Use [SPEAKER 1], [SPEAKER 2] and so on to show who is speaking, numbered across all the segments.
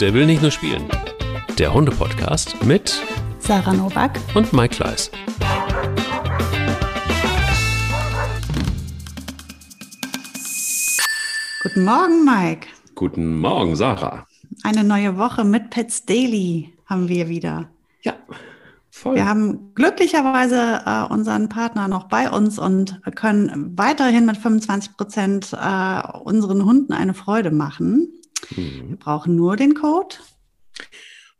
[SPEAKER 1] Der will nicht nur spielen. Der Hunde-Podcast mit
[SPEAKER 2] Sarah Novak
[SPEAKER 1] und Mike Kleiss.
[SPEAKER 2] Guten Morgen, Mike.
[SPEAKER 1] Guten Morgen, Sarah.
[SPEAKER 2] Eine neue Woche mit Pets Daily haben wir wieder.
[SPEAKER 1] Ja, voll.
[SPEAKER 2] Wir haben glücklicherweise äh, unseren Partner noch bei uns und können weiterhin mit 25 Prozent äh, unseren Hunden eine Freude machen. Mhm. Wir brauchen nur den Code.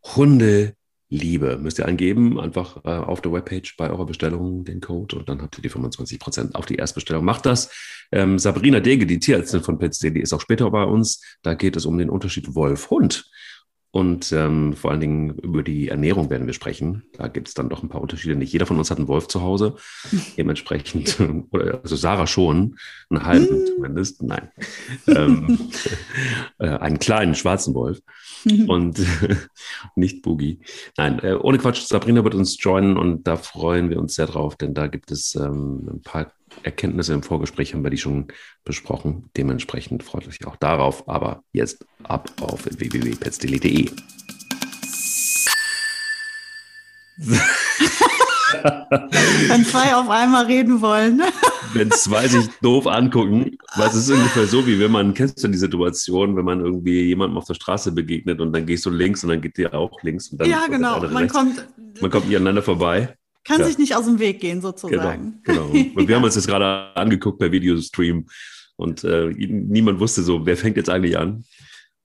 [SPEAKER 1] Hunde Liebe. Müsst ihr eingeben, einfach äh, auf der Webpage bei eurer Bestellung den Code und dann habt ihr die 25% auf die Erstbestellung. Macht das. Ähm, Sabrina Dege, die Tierärztin von Pets.de, ist auch später bei uns. Da geht es um den Unterschied Wolf-Hund. Und ähm, vor allen Dingen über die Ernährung werden wir sprechen. Da gibt es dann doch ein paar Unterschiede. Nicht jeder von uns hat einen Wolf zu Hause. Dementsprechend, oder also Sarah schon, einen halben mm. zumindest. Nein. ähm, äh, einen kleinen schwarzen Wolf. und nicht Boogie. Nein, äh, ohne Quatsch, Sabrina wird uns joinen und da freuen wir uns sehr drauf, denn da gibt es ähm, ein paar Erkenntnisse im Vorgespräch, haben wir die schon besprochen. Dementsprechend freut euch auch darauf. Aber jetzt ab auf www.petsdaily.de.
[SPEAKER 2] Wenn zwei auf einmal reden wollen.
[SPEAKER 1] Wenn zwei sich doof angucken, was ist ungefähr so, wie wenn man, kennst du die Situation, wenn man irgendwie jemandem auf der Straße begegnet und dann gehst du links und dann geht dir auch links. Und dann
[SPEAKER 2] ja, genau. Man kommt,
[SPEAKER 1] man kommt nie aneinander vorbei.
[SPEAKER 2] Kann ja. sich nicht aus dem Weg gehen, sozusagen.
[SPEAKER 1] Genau. genau. Und wir haben uns das gerade angeguckt per Videostream und äh, niemand wusste so, wer fängt jetzt eigentlich an.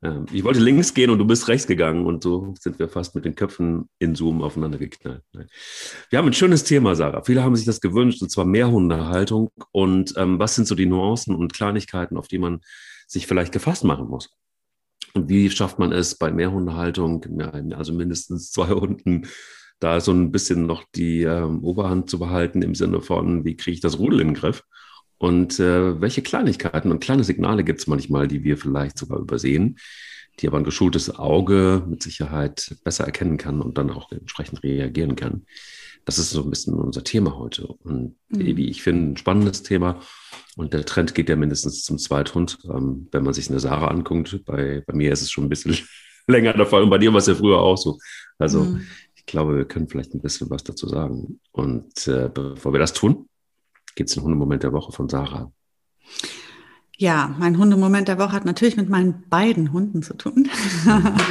[SPEAKER 1] Ähm, ich wollte links gehen und du bist rechts gegangen und so sind wir fast mit den Köpfen in Zoom aufeinander geknallt. Wir haben ein schönes Thema, Sarah. Viele haben sich das gewünscht, und zwar Mehrhundehaltung. Und ähm, was sind so die Nuancen und Kleinigkeiten, auf die man sich vielleicht gefasst machen muss? Und wie schafft man es bei Mehrhundehaltung, also mindestens zwei Hunden, da so ein bisschen noch die ähm, Oberhand zu behalten im Sinne von, wie kriege ich das Rudel in den Griff? Und äh, welche Kleinigkeiten und kleine Signale gibt es manchmal, die wir vielleicht sogar übersehen, die aber ein geschultes Auge mit Sicherheit besser erkennen kann und dann auch entsprechend reagieren kann. Das ist so ein bisschen unser Thema heute. Und mhm. wie ich finde, ein spannendes Thema. Und der Trend geht ja mindestens zum Zweithund. Ähm, wenn man sich eine Sarah anguckt, bei, bei mir ist es schon ein bisschen länger der Fall und bei dir war es ja früher auch so. Also mhm. Ich glaube, wir können vielleicht ein bisschen was dazu sagen. Und äh, bevor wir das tun, gibt es einen Hundemoment der Woche von Sarah.
[SPEAKER 2] Ja, mein Hundemoment der Woche hat natürlich mit meinen beiden Hunden zu tun.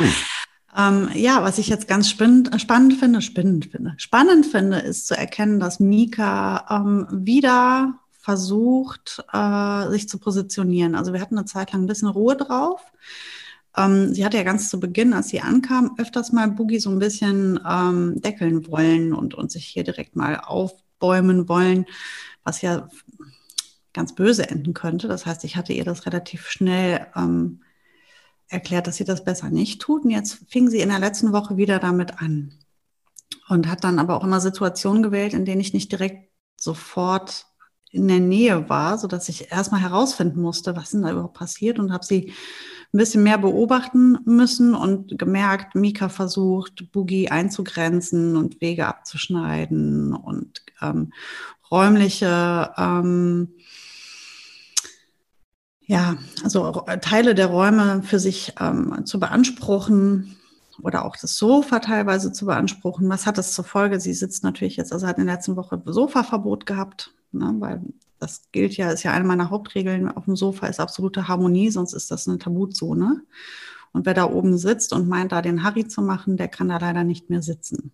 [SPEAKER 2] Ähm, ja, was ich jetzt ganz spannend, spannend finde, spannend finde, spannend finde, ist zu erkennen, dass Mika ähm, wieder versucht, äh, sich zu positionieren. Also wir hatten eine Zeit lang ein bisschen Ruhe drauf. Ähm, sie hatte ja ganz zu Beginn, als sie ankam, öfters mal Boogie so ein bisschen ähm, deckeln wollen und, und sich hier direkt mal aufbäumen wollen was ja ganz böse enden könnte. Das heißt, ich hatte ihr das relativ schnell ähm, erklärt, dass sie das besser nicht tut. Und jetzt fing sie in der letzten Woche wieder damit an und hat dann aber auch immer Situationen gewählt, in denen ich nicht direkt sofort in der Nähe war, so dass ich erstmal herausfinden musste, was denn da überhaupt passiert und habe sie ein bisschen mehr beobachten müssen und gemerkt, Mika versucht, Boogie einzugrenzen und Wege abzuschneiden und ähm, räumliche, ähm, ja, also Teile der Räume für sich ähm, zu beanspruchen oder auch das Sofa teilweise zu beanspruchen. Was hat das zur Folge? Sie sitzt natürlich jetzt, also hat in der letzten Woche Sofaverbot gehabt, ne, weil das gilt ja, ist ja eine meiner Hauptregeln auf dem Sofa, ist absolute Harmonie, sonst ist das eine Tabuzone. Und wer da oben sitzt und meint, da den Harry zu machen, der kann da leider nicht mehr sitzen.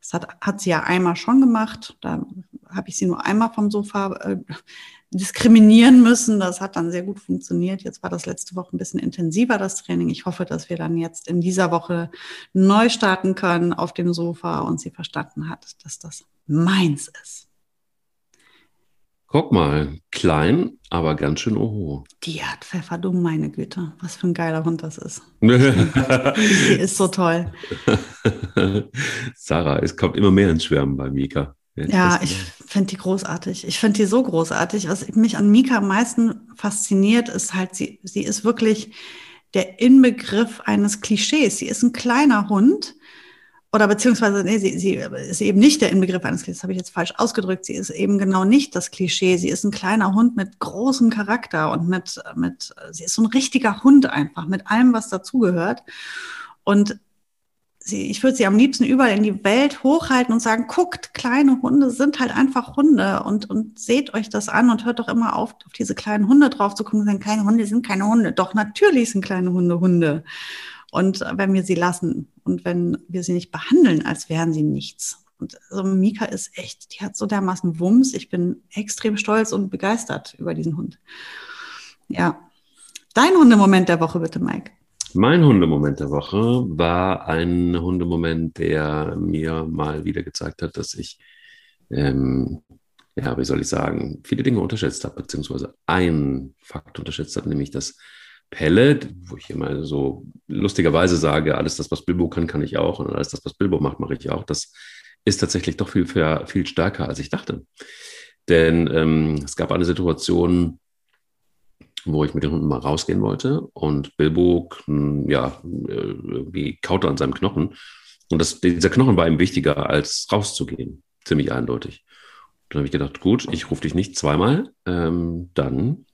[SPEAKER 2] Das hat, hat sie ja einmal schon gemacht. Da habe ich sie nur einmal vom Sofa äh, diskriminieren müssen. Das hat dann sehr gut funktioniert. Jetzt war das letzte Woche ein bisschen intensiver, das Training. Ich hoffe, dass wir dann jetzt in dieser Woche neu starten können auf dem Sofa und sie verstanden hat, dass das meins ist.
[SPEAKER 1] Guck mal, klein, aber ganz schön oho.
[SPEAKER 2] Die hat Pfeffer, du meine Güte. Was für ein geiler Hund das ist. Die ist so toll.
[SPEAKER 1] Sarah, es kommt immer mehr ins Schwärmen bei Mika.
[SPEAKER 2] Ja, ich finde die großartig. Ich finde die so großartig. Was mich an Mika am meisten fasziniert, ist halt, sie, sie ist wirklich der Inbegriff eines Klischees. Sie ist ein kleiner Hund, oder beziehungsweise, nee, sie, sie ist eben nicht der Inbegriff eines Klischees, das habe ich jetzt falsch ausgedrückt. Sie ist eben genau nicht das Klischee. Sie ist ein kleiner Hund mit großem Charakter und mit, mit, sie ist so ein richtiger Hund einfach, mit allem, was dazugehört. Und sie, ich würde sie am liebsten überall in die Welt hochhalten und sagen, guckt, kleine Hunde sind halt einfach Hunde und, und seht euch das an und hört doch immer auf, auf diese kleinen Hunde drauf zu gucken und sagen, kleine Hunde sind keine Hunde. Doch, natürlich sind kleine Hunde Hunde. Und wenn wir sie lassen und wenn wir sie nicht behandeln, als wären sie nichts. Und also Mika ist echt, die hat so dermaßen Wumms. Ich bin extrem stolz und begeistert über diesen Hund. Ja. Dein Hundemoment der Woche bitte, Mike.
[SPEAKER 1] Mein Hundemoment der Woche war ein Hundemoment, der mir mal wieder gezeigt hat, dass ich, ähm, ja, wie soll ich sagen, viele Dinge unterschätzt habe, beziehungsweise einen Fakt unterschätzt habe, nämlich dass Pelle, wo ich immer so lustigerweise sage, alles das, was Bilbo kann, kann ich auch und alles das, was Bilbo macht, mache ich auch. Das ist tatsächlich doch viel, viel stärker, als ich dachte. Denn ähm, es gab eine Situation, wo ich mit den Hunden mal rausgehen wollte und Bilbo, ja, irgendwie kaute an seinem Knochen. Und das, dieser Knochen war ihm wichtiger, als rauszugehen. Ziemlich eindeutig. Dann habe ich gedacht, gut, ich rufe dich nicht zweimal, ähm, dann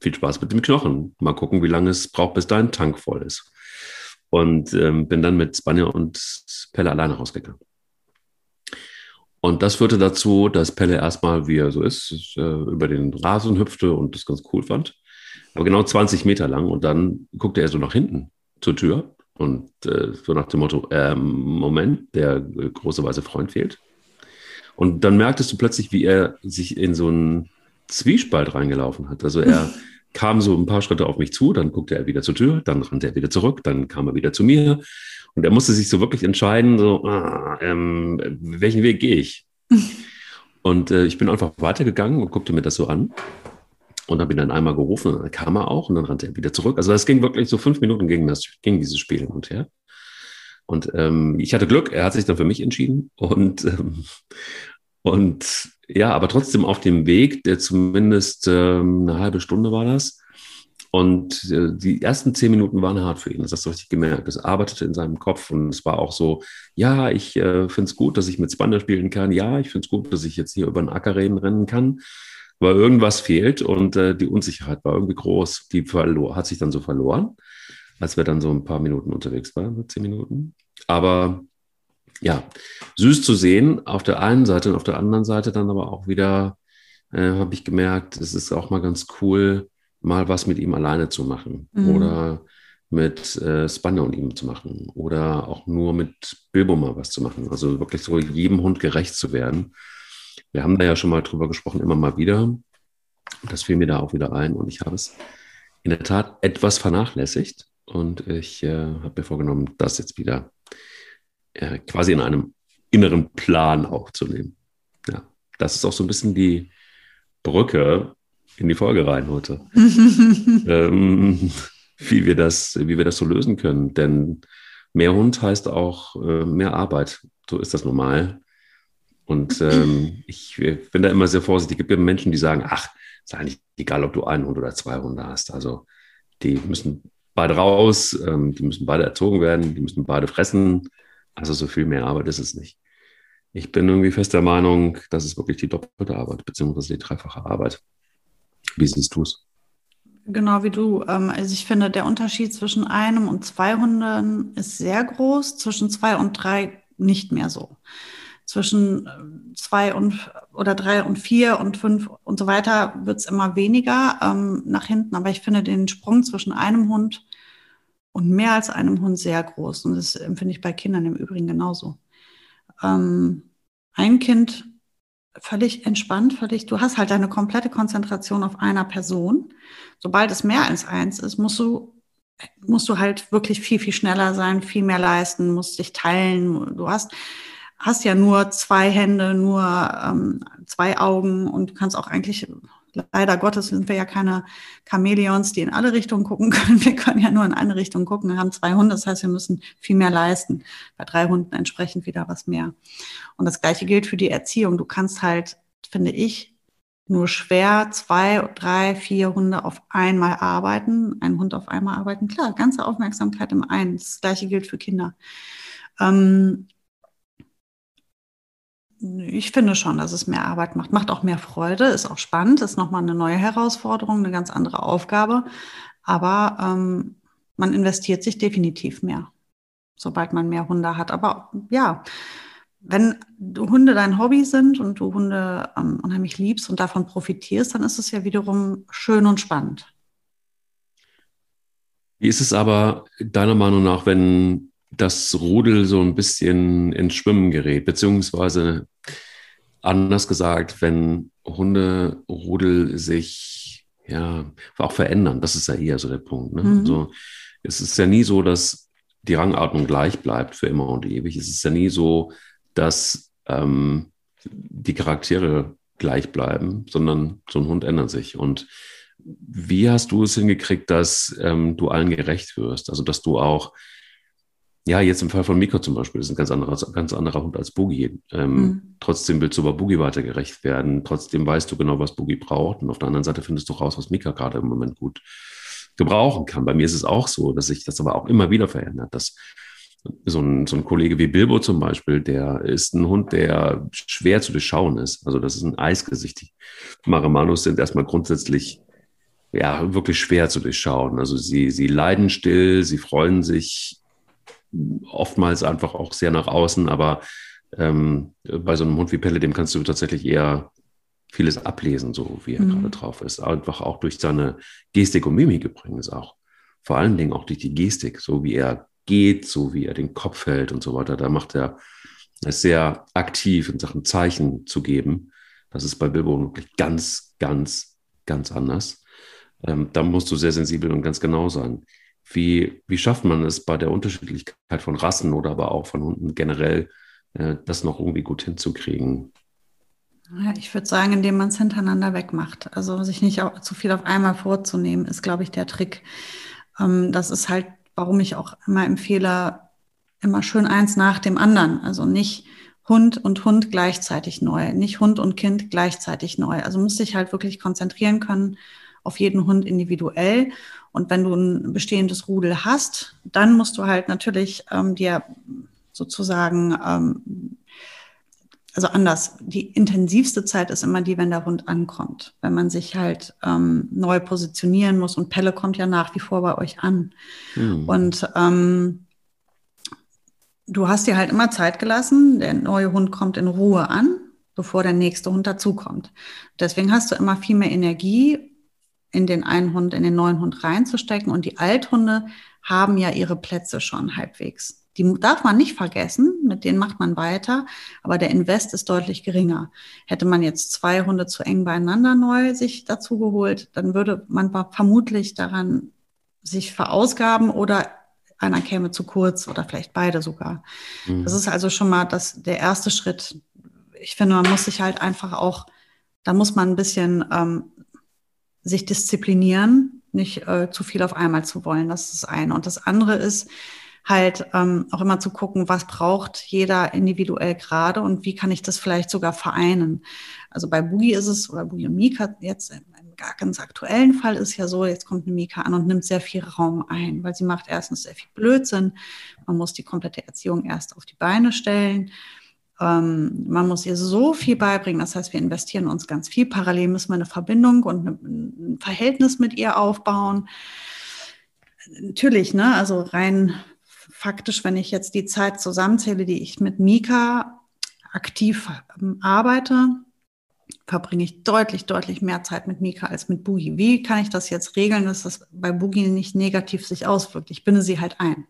[SPEAKER 1] viel Spaß mit dem Knochen. Mal gucken, wie lange es braucht, bis dein Tank voll ist. Und ähm, bin dann mit Spanier und Pelle alleine rausgegangen. Und das führte dazu, dass Pelle erstmal, wie er so ist, äh, über den Rasen hüpfte und das ganz cool fand aber genau 20 Meter lang. Und dann guckte er so nach hinten zur Tür und äh, so nach dem Motto, äh, Moment, der äh, große weiße Freund fehlt. Und dann merktest du plötzlich, wie er sich in so einen Zwiespalt reingelaufen hat. Also er kam so ein paar Schritte auf mich zu, dann guckte er wieder zur Tür, dann rannte er wieder zurück, dann kam er wieder zu mir. Und er musste sich so wirklich entscheiden, so, ah, ähm, welchen Weg gehe ich? Und äh, ich bin einfach weitergegangen und guckte mir das so an und habe ihn dann einmal gerufen und dann kam er auch und dann rannte er wieder zurück. Also das ging wirklich so fünf Minuten ging, das, ging dieses Spiel hin und her. Und ähm, ich hatte Glück, er hat sich dann für mich entschieden. Und, ähm, und ja, aber trotzdem auf dem Weg, der zumindest ähm, eine halbe Stunde war das. Und äh, die ersten zehn Minuten waren hart für ihn. Das hast du richtig gemerkt. Es arbeitete in seinem Kopf und es war auch so, ja, ich äh, finde es gut, dass ich mit Spanner spielen kann. Ja, ich finde es gut, dass ich jetzt hier über den Acker reden rennen kann weil irgendwas fehlt und äh, die Unsicherheit war irgendwie groß. Die verlor, hat sich dann so verloren, als wir dann so ein paar Minuten unterwegs waren, zehn Minuten. Aber ja, süß zu sehen auf der einen Seite und auf der anderen Seite dann aber auch wieder, äh, habe ich gemerkt, es ist auch mal ganz cool, mal was mit ihm alleine zu machen mhm. oder mit äh, Spanner und ihm zu machen oder auch nur mit Bilbo mal was zu machen. Also wirklich so jedem Hund gerecht zu werden. Wir haben da ja schon mal drüber gesprochen, immer mal wieder. Das fiel mir da auch wieder ein und ich habe es in der Tat etwas vernachlässigt und ich äh, habe mir vorgenommen, das jetzt wieder äh, quasi in einem inneren Plan aufzunehmen. Ja, das ist auch so ein bisschen die Brücke in die Folge rein heute. ähm, wie, wir das, wie wir das so lösen können. Denn mehr Hund heißt auch äh, mehr Arbeit. So ist das normal. Und ähm, ich bin da immer sehr vorsichtig. Es gibt ja Menschen, die sagen, ach, ist eigentlich egal, ob du einen Hund oder zwei Hunde hast. Also die müssen beide raus, ähm, die müssen beide erzogen werden, die müssen beide fressen. Also so viel mehr Arbeit ist es nicht. Ich bin irgendwie fest der Meinung, das ist wirklich die doppelte Arbeit, beziehungsweise die dreifache Arbeit. Wie siehst du es?
[SPEAKER 2] Genau wie du. Ähm, also ich finde, der Unterschied zwischen einem und zwei Hunden ist sehr groß, zwischen zwei und drei nicht mehr so zwischen äh, zwei und oder drei und vier und fünf und so weiter wird es immer weniger ähm, nach hinten. Aber ich finde den Sprung zwischen einem Hund und mehr als einem Hund sehr groß. Und das empfinde ich bei Kindern im Übrigen genauso. Ähm, ein Kind völlig entspannt, völlig, du hast halt deine komplette Konzentration auf einer Person. Sobald es mehr als eins ist, musst du musst du halt wirklich viel, viel schneller sein, viel mehr leisten, musst dich teilen. Du hast, hast ja nur zwei Hände, nur ähm, zwei Augen und du kannst auch eigentlich, leider Gottes sind wir ja keine Chamäleons, die in alle Richtungen gucken können. Wir können ja nur in eine Richtung gucken. Wir haben zwei Hunde, das heißt, wir müssen viel mehr leisten. Bei drei Hunden entsprechend wieder was mehr. Und das Gleiche gilt für die Erziehung. Du kannst halt, finde ich, nur schwer zwei, drei, vier Hunde auf einmal arbeiten, ein Hund auf einmal arbeiten. Klar, ganze Aufmerksamkeit im einen. Das Gleiche gilt für Kinder. Ähm, ich finde schon, dass es mehr Arbeit macht. Macht auch mehr Freude, ist auch spannend, ist nochmal eine neue Herausforderung, eine ganz andere Aufgabe. Aber ähm, man investiert sich definitiv mehr. sobald man mehr Hunde hat. Aber ja, wenn Hunde dein Hobby sind und du Hunde ähm, unheimlich liebst und davon profitierst, dann ist es ja wiederum schön und spannend.
[SPEAKER 1] Wie ist es aber deiner Meinung nach, wenn das Rudel so ein bisschen ins Schwimmen gerät, beziehungsweise anders gesagt, wenn Hunderudel sich ja auch verändern, das ist ja eher so der Punkt. Ne? Mhm. Also, es ist ja nie so, dass die Rangordnung gleich bleibt für immer und ewig. Es ist ja nie so, dass ähm, die Charaktere gleich bleiben, sondern so ein Hund ändert sich. Und wie hast du es hingekriegt, dass ähm, du allen gerecht wirst? Also, dass du auch, ja, jetzt im Fall von Miko zum Beispiel, ist ein ganz anderer, ganz anderer Hund als Boogie. Ähm, mhm. Trotzdem willst du aber Boogie weiter gerecht werden. Trotzdem weißt du genau, was Boogie braucht. Und auf der anderen Seite findest du raus, was Mika gerade im Moment gut gebrauchen kann. Bei mir ist es auch so, dass sich das aber auch immer wieder verändert, dass so ein, so ein Kollege wie Bilbo zum Beispiel, der ist ein Hund, der schwer zu durchschauen ist. Also das ist ein Eisgesicht. Die Marimanos sind erstmal grundsätzlich ja wirklich schwer zu durchschauen. Also sie, sie leiden still, sie freuen sich oftmals einfach auch sehr nach außen, aber ähm, bei so einem Hund wie Pelle, dem kannst du tatsächlich eher vieles ablesen, so wie er mhm. gerade drauf ist. Einfach auch durch seine Gestik und Mimik übrigens auch. Vor allen Dingen auch durch die Gestik, so wie er geht, so wie er den Kopf hält und so weiter. Da macht er es sehr aktiv in Sachen Zeichen zu geben. Das ist bei Bilbo wirklich ganz, ganz, ganz anders. Ähm, da musst du sehr sensibel und ganz genau sein. Wie, wie schafft man es bei der Unterschiedlichkeit von Rassen oder aber auch von Hunden generell, äh, das noch irgendwie gut hinzukriegen?
[SPEAKER 2] Ja, ich würde sagen, indem man es hintereinander wegmacht. Also sich nicht zu viel auf einmal vorzunehmen, ist, glaube ich, der Trick. Ähm, das ist halt, warum ich auch immer empfehle, immer schön eins nach dem anderen. Also nicht Hund und Hund gleichzeitig neu, nicht Hund und Kind gleichzeitig neu. Also muss sich halt wirklich konzentrieren können auf jeden Hund individuell. Und wenn du ein bestehendes Rudel hast, dann musst du halt natürlich ähm, dir sozusagen ähm, also anders, die intensivste Zeit ist immer die, wenn der Hund ankommt, wenn man sich halt ähm, neu positionieren muss und Pelle kommt ja nach wie vor bei euch an. Mhm. Und ähm, du hast dir halt immer Zeit gelassen, der neue Hund kommt in Ruhe an, bevor der nächste Hund dazukommt. Deswegen hast du immer viel mehr Energie, in den einen Hund, in den neuen Hund reinzustecken und die Althunde haben ja ihre Plätze schon halbwegs. Die darf man nicht vergessen, mit denen macht man weiter, aber der Invest ist deutlich geringer. Hätte man jetzt zwei Hunde zu eng beieinander neu sich dazu geholt, dann würde man vermutlich daran sich verausgaben oder einer käme zu kurz oder vielleicht beide sogar. Mhm. Das ist also schon mal das, der erste Schritt. Ich finde, man muss sich halt einfach auch, da muss man ein bisschen ähm, sich disziplinieren, nicht äh, zu viel auf einmal zu wollen. Das ist das eine. Und das andere ist, halt ähm, auch immer zu gucken, was braucht jeder individuell gerade und wie kann ich das vielleicht sogar vereinen. Also bei Boogie ist es, oder Boogie und Mika jetzt im, im ganz aktuellen Fall ist ja so, jetzt kommt eine Mika an und nimmt sehr viel Raum ein, weil sie macht erstens sehr viel Blödsinn. Man muss die komplette Erziehung erst auf die Beine stellen. Ähm, man muss ihr so viel beibringen. Das heißt, wir investieren uns ganz viel. Parallel müssen wir eine Verbindung und ein Verhältnis mit ihr aufbauen. Natürlich, ne, also rein faktisch, wenn ich jetzt die Zeit zusammenzähle, die ich mit Mika aktiv ähm, arbeite, verbringe ich deutlich, deutlich mehr Zeit mit Mika als mit Boogie. Wie kann ich das jetzt regeln, dass das bei Boogie nicht negativ sich auswirkt? Ich binde sie halt ein.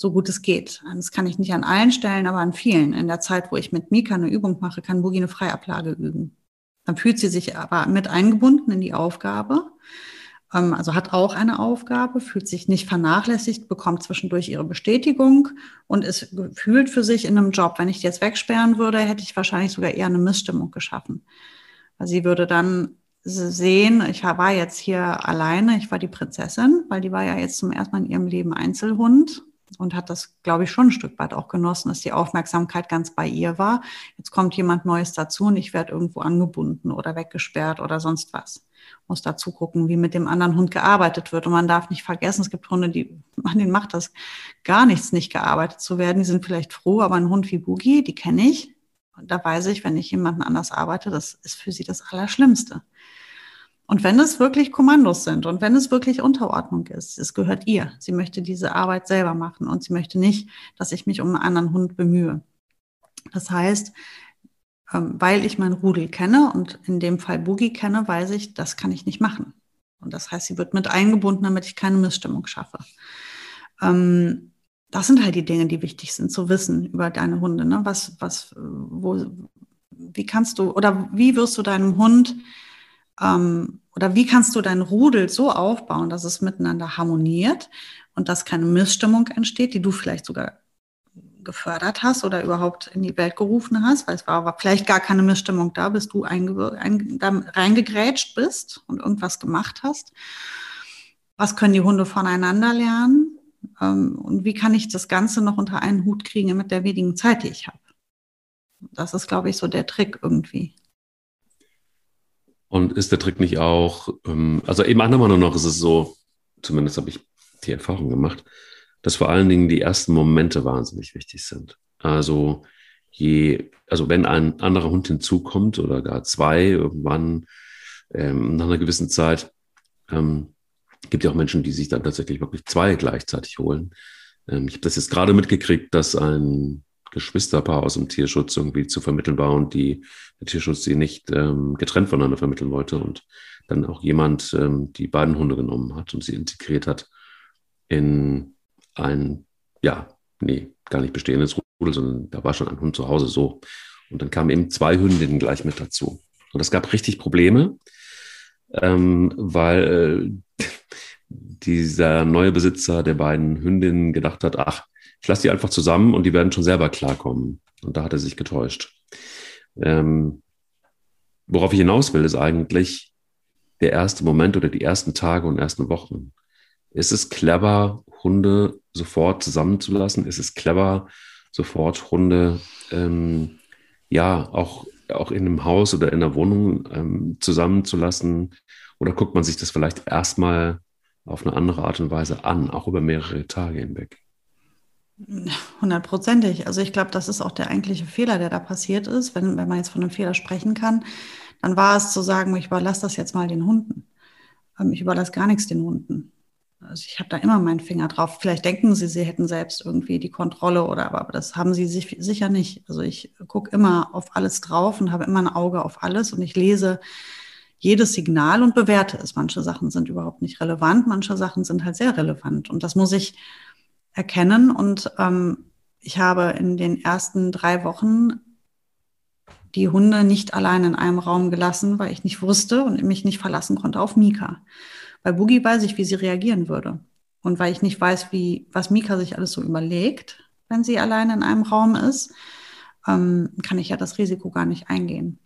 [SPEAKER 2] So gut es geht. Das kann ich nicht an allen Stellen, aber an vielen. In der Zeit, wo ich mit Mika eine Übung mache, kann Boogie eine Freiablage üben. Dann fühlt sie sich aber mit eingebunden in die Aufgabe ähm, also hat auch eine Aufgabe, fühlt sich nicht vernachlässigt, bekommt zwischendurch ihre Bestätigung und ist gefühlt für sich in einem Job. Wenn ich die jetzt wegsperren würde, hätte ich wahrscheinlich sogar eher eine Missstimmung geschaffen. Sie würde dann sehen, ich war jetzt hier alleine, ich war die Prinzessin, weil die war ja jetzt zum ersten Mal in ihrem Leben Einzelhund und hat das, glaube ich, schon ein Stück weit auch genossen, dass die Aufmerksamkeit ganz bei ihr war. Jetzt kommt jemand Neues dazu und ich werde irgendwo angebunden oder weggesperrt oder sonst was muss dazu gucken, wie mit dem anderen Hund gearbeitet wird. Und man darf nicht vergessen, es gibt Hunde, die, an denen macht das gar nichts, nicht gearbeitet zu werden. Die sind vielleicht froh, aber ein Hund wie Boogie, die kenne ich. Und da weiß ich, wenn ich jemanden anders arbeite, das ist für sie das Allerschlimmste. Und wenn es wirklich Kommandos sind und wenn es wirklich Unterordnung ist, es gehört ihr. Sie möchte diese Arbeit selber machen und sie möchte nicht, dass ich mich um einen anderen Hund bemühe. Das heißt, ähm, weil ich mein Rudel kenne und in dem Fall Boogie kenne, weiß ich, das kann ich nicht machen. Und das heißt, sie wird mit eingebunden, damit ich keine Missstimmung schaffe. Ähm, das sind halt die Dinge, die wichtig sind zu wissen über deine Hunde. Ne? Was, was, wo, wie kannst du oder wie wirst du deinem Hund ähm, oder wie kannst du dein Rudel so aufbauen, dass es miteinander harmoniert und dass keine Missstimmung entsteht, die du vielleicht sogar gefördert hast oder überhaupt in die Welt gerufen hast, weil es war aber vielleicht gar keine Missstimmung da, bis du ein, reingegrätscht bist und irgendwas gemacht hast. Was können die Hunde voneinander lernen? Ähm, und wie kann ich das Ganze noch unter einen Hut kriegen mit der wenigen Zeit, die ich habe? Das ist, glaube ich, so der Trick irgendwie.
[SPEAKER 1] Und ist der Trick nicht auch, ähm, also eben meiner Meinung nach ist es so, zumindest habe ich die Erfahrung gemacht, dass vor allen Dingen die ersten Momente wahnsinnig wichtig sind. Also je, also wenn ein anderer Hund hinzukommt oder gar zwei irgendwann ähm, nach einer gewissen Zeit, ähm, gibt ja auch Menschen, die sich dann tatsächlich wirklich zwei gleichzeitig holen. Ähm, ich habe das jetzt gerade mitgekriegt, dass ein Geschwisterpaar aus dem Tierschutz irgendwie zu vermitteln war und die, der Tierschutz sie nicht ähm, getrennt voneinander vermitteln wollte und dann auch jemand ähm, die beiden Hunde genommen hat und sie integriert hat in ein, ja, nee, gar nicht bestehendes Rudel, sondern da war schon ein Hund zu Hause so. Und dann kamen eben zwei Hündinnen gleich mit dazu. Und es gab richtig Probleme, ähm, weil äh, dieser neue Besitzer der beiden Hündinnen gedacht hat, ach, ich lasse die einfach zusammen und die werden schon selber klarkommen. Und da hat er sich getäuscht. Ähm, worauf ich hinaus will, ist eigentlich der erste Moment oder die ersten Tage und ersten Wochen. Ist es clever, Hunde sofort zusammenzulassen? Ist es clever, sofort Hunde ähm, ja auch, auch in einem Haus oder in einer Wohnung ähm, zusammenzulassen? Oder guckt man sich das vielleicht erstmal auf eine andere Art und Weise an, auch über mehrere Tage hinweg?
[SPEAKER 2] Hundertprozentig. Also ich glaube, das ist auch der eigentliche Fehler, der da passiert ist. Wenn, wenn man jetzt von einem Fehler sprechen kann, dann war es zu sagen, ich überlasse das jetzt mal den Hunden. Ähm, ich überlasse gar nichts den Hunden. Also ich habe da immer meinen Finger drauf. Vielleicht denken sie, sie hätten selbst irgendwie die Kontrolle oder aber, aber das haben sie sich sicher nicht. Also ich gucke immer auf alles drauf und habe immer ein Auge auf alles und ich lese jedes Signal und bewerte es. Manche Sachen sind überhaupt nicht relevant, manche Sachen sind halt sehr relevant und das muss ich erkennen. Und ähm, ich habe in den ersten drei Wochen die Hunde nicht allein in einem Raum gelassen, weil ich nicht wusste und mich nicht verlassen konnte auf Mika. Bei Boogie weiß ich, wie sie reagieren würde. Und weil ich nicht weiß, wie, was Mika sich alles so überlegt, wenn sie allein in einem Raum ist, ähm, kann ich ja das Risiko gar nicht eingehen.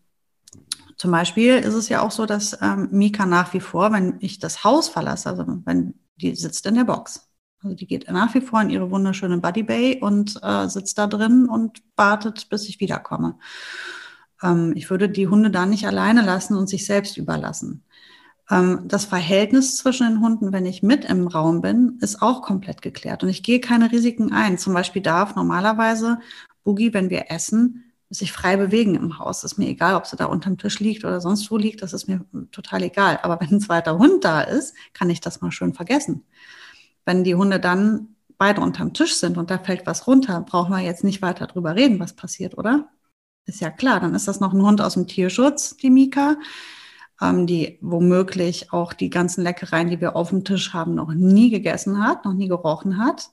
[SPEAKER 2] Zum Beispiel ist es ja auch so, dass ähm, Mika nach wie vor, wenn ich das Haus verlasse, also wenn die sitzt in der Box. Also die geht nach wie vor in ihre wunderschöne Buddy Bay und äh, sitzt da drin und wartet, bis ich wiederkomme. Ähm, ich würde die Hunde da nicht alleine lassen und sich selbst überlassen. Ähm, das Verhältnis zwischen den Hunden, wenn ich mit im Raum bin, ist auch komplett geklärt. Und ich gehe keine Risiken ein. Zum Beispiel darf normalerweise Boogie, wenn wir essen, sich frei bewegen im Haus. Ist mir egal, ob sie da unterm Tisch liegt oder sonst wo liegt. Das ist mir total egal. Aber wenn ein zweiter Hund da ist, kann ich das mal schön vergessen. Wenn die Hunde dann beide unterm Tisch sind und da fällt was runter, brauchen wir jetzt nicht weiter drüber reden, was passiert, oder? Ist ja klar, dann ist das noch ein Hund aus dem Tierschutz, die Mika ähm, die womöglich auch die ganzen Leckereien, die wir auf dem Tisch haben, noch nie gegessen hat, noch nie gerochen hat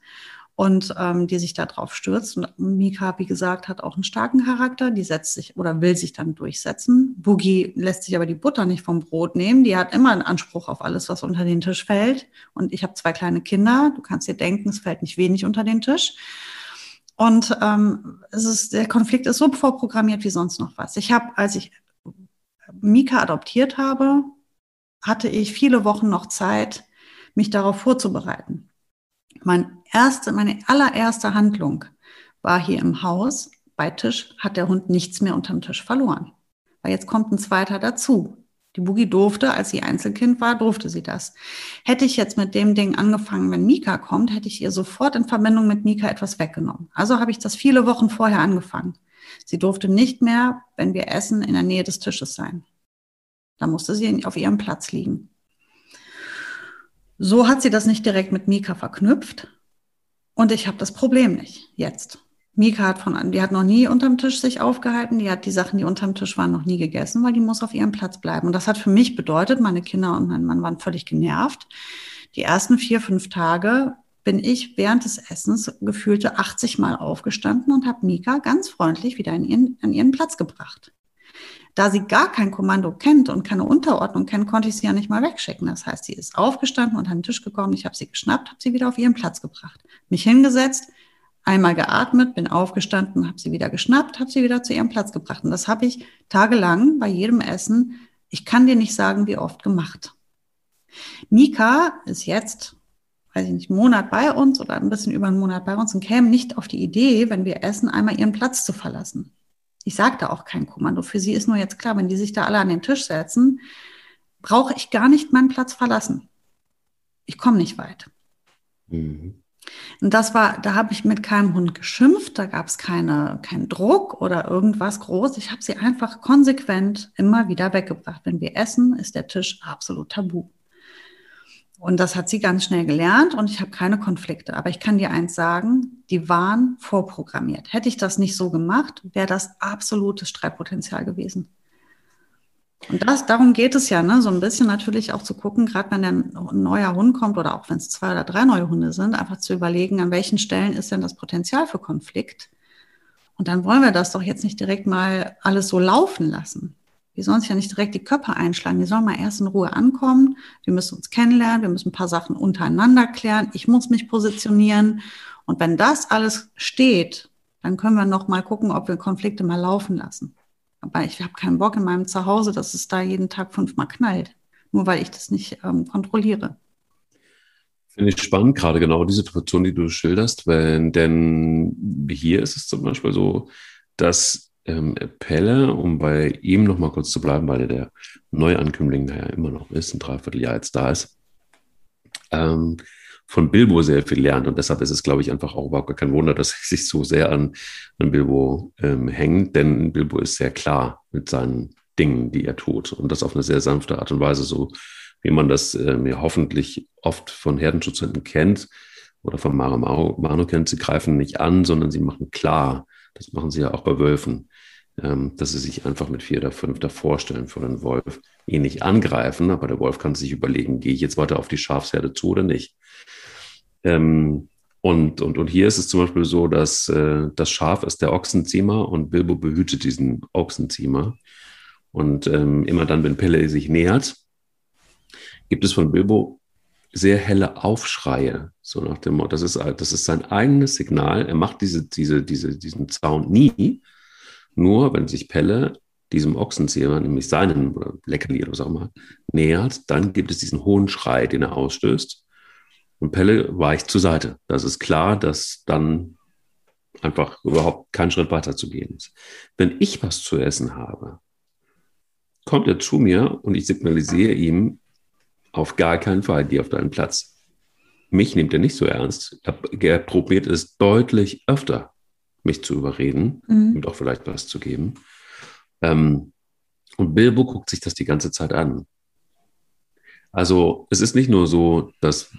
[SPEAKER 2] und ähm, die sich da drauf stürzt. Und Mika, wie gesagt, hat auch einen starken Charakter, die setzt sich oder will sich dann durchsetzen. Boogie lässt sich aber die Butter nicht vom Brot nehmen, die hat immer einen Anspruch auf alles, was unter den Tisch fällt. Und ich habe zwei kleine Kinder, du kannst dir denken, es fällt nicht wenig unter den Tisch. Und ähm, es ist, der Konflikt ist so vorprogrammiert wie sonst noch was. Ich habe, als ich Mika adoptiert habe, hatte ich viele Wochen noch Zeit, mich darauf vorzubereiten. Mein erste, meine allererste Handlung war hier im Haus. Bei Tisch hat der Hund nichts mehr unterm Tisch verloren. Weil jetzt kommt ein zweiter dazu. Die Boogie durfte, als sie Einzelkind war, durfte sie das. Hätte ich jetzt mit dem Ding angefangen, wenn Mika kommt, hätte ich ihr sofort in Verbindung mit Mika etwas weggenommen. Also habe ich das viele Wochen vorher angefangen. Sie durfte nicht mehr, wenn wir essen, in der Nähe des Tisches sein. Da musste sie auf ihrem Platz liegen. So hat sie das nicht direkt mit Mika verknüpft. Und ich habe das Problem nicht jetzt. Mika hat von, die hat noch nie unterm Tisch sich aufgehalten. Die hat die Sachen, die unterm Tisch waren, noch nie gegessen, weil die muss auf ihrem Platz bleiben. Und das hat für mich bedeutet, meine Kinder und mein Mann waren völlig genervt. Die ersten vier, fünf Tage bin ich während des Essens gefühlte 80 Mal aufgestanden und habe Mika ganz freundlich wieder in ihren, an ihren Platz gebracht. Da sie gar kein Kommando kennt und keine Unterordnung kennt, konnte ich sie ja nicht mal wegschicken. Das heißt, sie ist aufgestanden und an den Tisch gekommen. Ich habe sie geschnappt, habe sie wieder auf ihren Platz gebracht, mich hingesetzt, einmal geatmet, bin aufgestanden, habe sie wieder geschnappt, habe sie wieder zu ihrem Platz gebracht. Und das habe ich tagelang bei jedem Essen, ich kann dir nicht sagen, wie oft gemacht. Mika ist jetzt, weiß ich nicht, einen Monat bei uns oder ein bisschen über einen Monat bei uns und käme nicht auf die Idee, wenn wir essen, einmal ihren Platz zu verlassen. Ich sage da auch kein Kommando. Für sie ist nur jetzt klar, wenn die sich da alle an den Tisch setzen, brauche ich gar nicht meinen Platz verlassen. Ich komme nicht weit. Mhm. Und das war, da habe ich mit keinem Hund geschimpft, da gab es keine, keinen Druck oder irgendwas groß. Ich habe sie einfach konsequent immer wieder weggebracht. Wenn wir essen, ist der Tisch absolut tabu. Und das hat sie ganz schnell gelernt und ich habe keine Konflikte. Aber ich kann dir eins sagen, die waren vorprogrammiert. Hätte ich das nicht so gemacht, wäre das absolutes Streitpotenzial gewesen. Und das, darum geht es ja, ne? so ein bisschen natürlich auch zu gucken, gerade wenn ein neuer Hund kommt oder auch wenn es zwei oder drei neue Hunde sind, einfach zu überlegen, an welchen Stellen ist denn das Potenzial für Konflikt. Und dann wollen wir das doch jetzt nicht direkt mal alles so laufen lassen. Die sollen sich ja nicht direkt die Köpfe einschlagen. Die sollen mal erst in Ruhe ankommen. Wir müssen uns kennenlernen. Wir müssen ein paar Sachen untereinander klären. Ich muss mich positionieren. Und wenn das alles steht, dann können wir noch mal gucken, ob wir Konflikte mal laufen lassen. Aber ich habe keinen Bock in meinem Zuhause, dass es da jeden Tag fünfmal knallt. Nur weil ich das nicht ähm, kontrolliere.
[SPEAKER 1] Finde ich spannend, gerade genau die Situation, die du schilderst, wenn, denn hier ist es zum Beispiel so, dass ähm, Pelle, um bei ihm noch mal kurz zu bleiben, weil er der Neuankömmling da ja immer noch ist, ein Dreivierteljahr jetzt da ist, ähm, von Bilbo sehr viel lernt. Und deshalb ist es, glaube ich, einfach auch überhaupt kein Wunder, dass er sich so sehr an, an Bilbo ähm, hängt, denn Bilbo ist sehr klar mit seinen Dingen, die er tut. Und das auf eine sehr sanfte Art und Weise, so wie man das ähm, ja hoffentlich oft von Herdenschutzhunden kennt oder von Maro Mano kennt. Sie greifen nicht an, sondern sie machen klar, das machen sie ja auch bei Wölfen, dass sie sich einfach mit vier oder fünf davor stellen vor den Wolf, ihn nicht angreifen, aber der Wolf kann sich überlegen, gehe ich jetzt weiter auf die Schafsherde zu oder nicht. Ähm, und, und, und hier ist es zum Beispiel so, dass äh, das Schaf ist der Ochsenziemer und Bilbo behütet diesen Ochsenziemer. Und ähm, immer dann, wenn Pelle sich nähert, gibt es von Bilbo sehr helle Aufschreie, so nach dem Motto, das ist, das ist sein eigenes Signal. Er macht diese, diese, diese, diesen Sound nie, nur wenn sich Pelle diesem Ochsenzieher, nämlich seinen oder Leckerli oder was auch immer, nähert, dann gibt es diesen hohen Schrei, den er ausstößt. Und Pelle weicht zur Seite. Das ist klar, dass dann einfach überhaupt kein Schritt weiter zu gehen ist. Wenn ich was zu essen habe, kommt er zu mir und ich signalisiere ihm, auf gar keinen Fall, geh auf deinen Platz. Mich nimmt er nicht so ernst. Er probiert es deutlich öfter, mich zu überreden mhm. und auch vielleicht was zu geben. Ähm, und Bilbo guckt sich das die ganze Zeit an. Also es ist nicht nur so, dass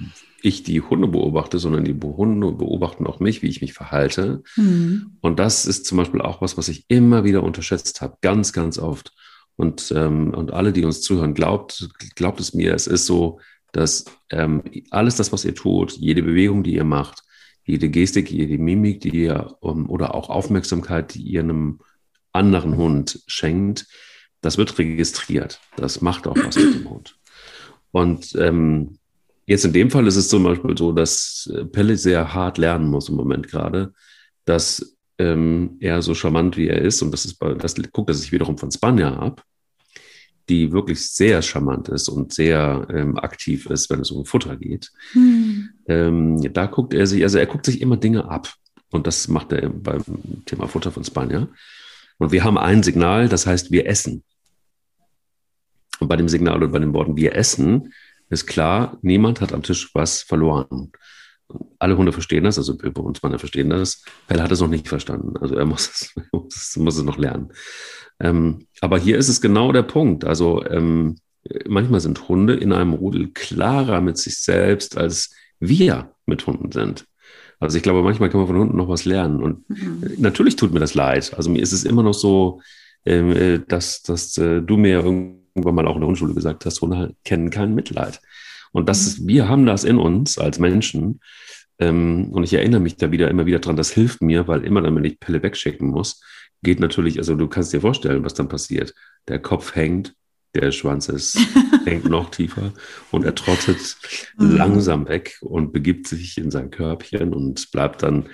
[SPEAKER 1] ich die Hunde beobachte, sondern die Hunde beobachten auch mich, wie ich mich verhalte. Mhm. Und das ist zum Beispiel auch was, was ich immer wieder unterschätzt habe, ganz, ganz oft. Und, ähm, und alle, die uns zuhören, glaubt, glaubt es mir, es ist so, dass ähm, alles das, was ihr tut, jede Bewegung, die ihr macht, jede Gestik, jede Mimik, die ihr um, oder auch Aufmerksamkeit, die ihr einem anderen Hund schenkt, das wird registriert. Das macht auch was mit dem Hund. Und ähm, jetzt in dem Fall ist es zum Beispiel so, dass äh, Pelle sehr hart lernen muss im Moment gerade, dass ähm, er so charmant wie er ist, und das ist das guckt er sich wiederum von Spanja ab, die wirklich sehr charmant ist und sehr ähm, aktiv ist, wenn es um Futter geht. Hm. Ähm, da guckt er sich, also er guckt sich immer Dinge ab. Und das macht er beim Thema Futter von Spanja. Und wir haben ein Signal, das heißt, wir essen. Und bei dem Signal oder bei den Worten wir essen ist klar, niemand hat am Tisch was verloren. alle Hunde verstehen das, also Bilbo und Spanner verstehen das. Pelle hat es noch nicht verstanden. Also er muss es, muss, muss es noch lernen. Ähm, aber hier ist es genau der Punkt. Also ähm, manchmal sind Hunde in einem Rudel klarer mit sich selbst, als wir mit Hunden sind. Also ich glaube, manchmal kann man von Hunden noch was lernen. Und mhm. natürlich tut mir das leid. Also mir ist es immer noch so, ähm, äh, dass, dass äh, du mir irgendwann mal auch in der Grundschule gesagt hast, Hunde kennen kein Mitleid. Und das ist, wir haben das in uns als Menschen. Ähm, und ich erinnere mich da wieder immer wieder dran, das hilft mir, weil immer dann, wenn ich Pelle wegschicken muss, geht natürlich, also du kannst dir vorstellen, was dann passiert. Der Kopf hängt, der Schwanz ist, hängt noch tiefer und er trottet mhm. langsam weg und begibt sich in sein Körbchen und bleibt dann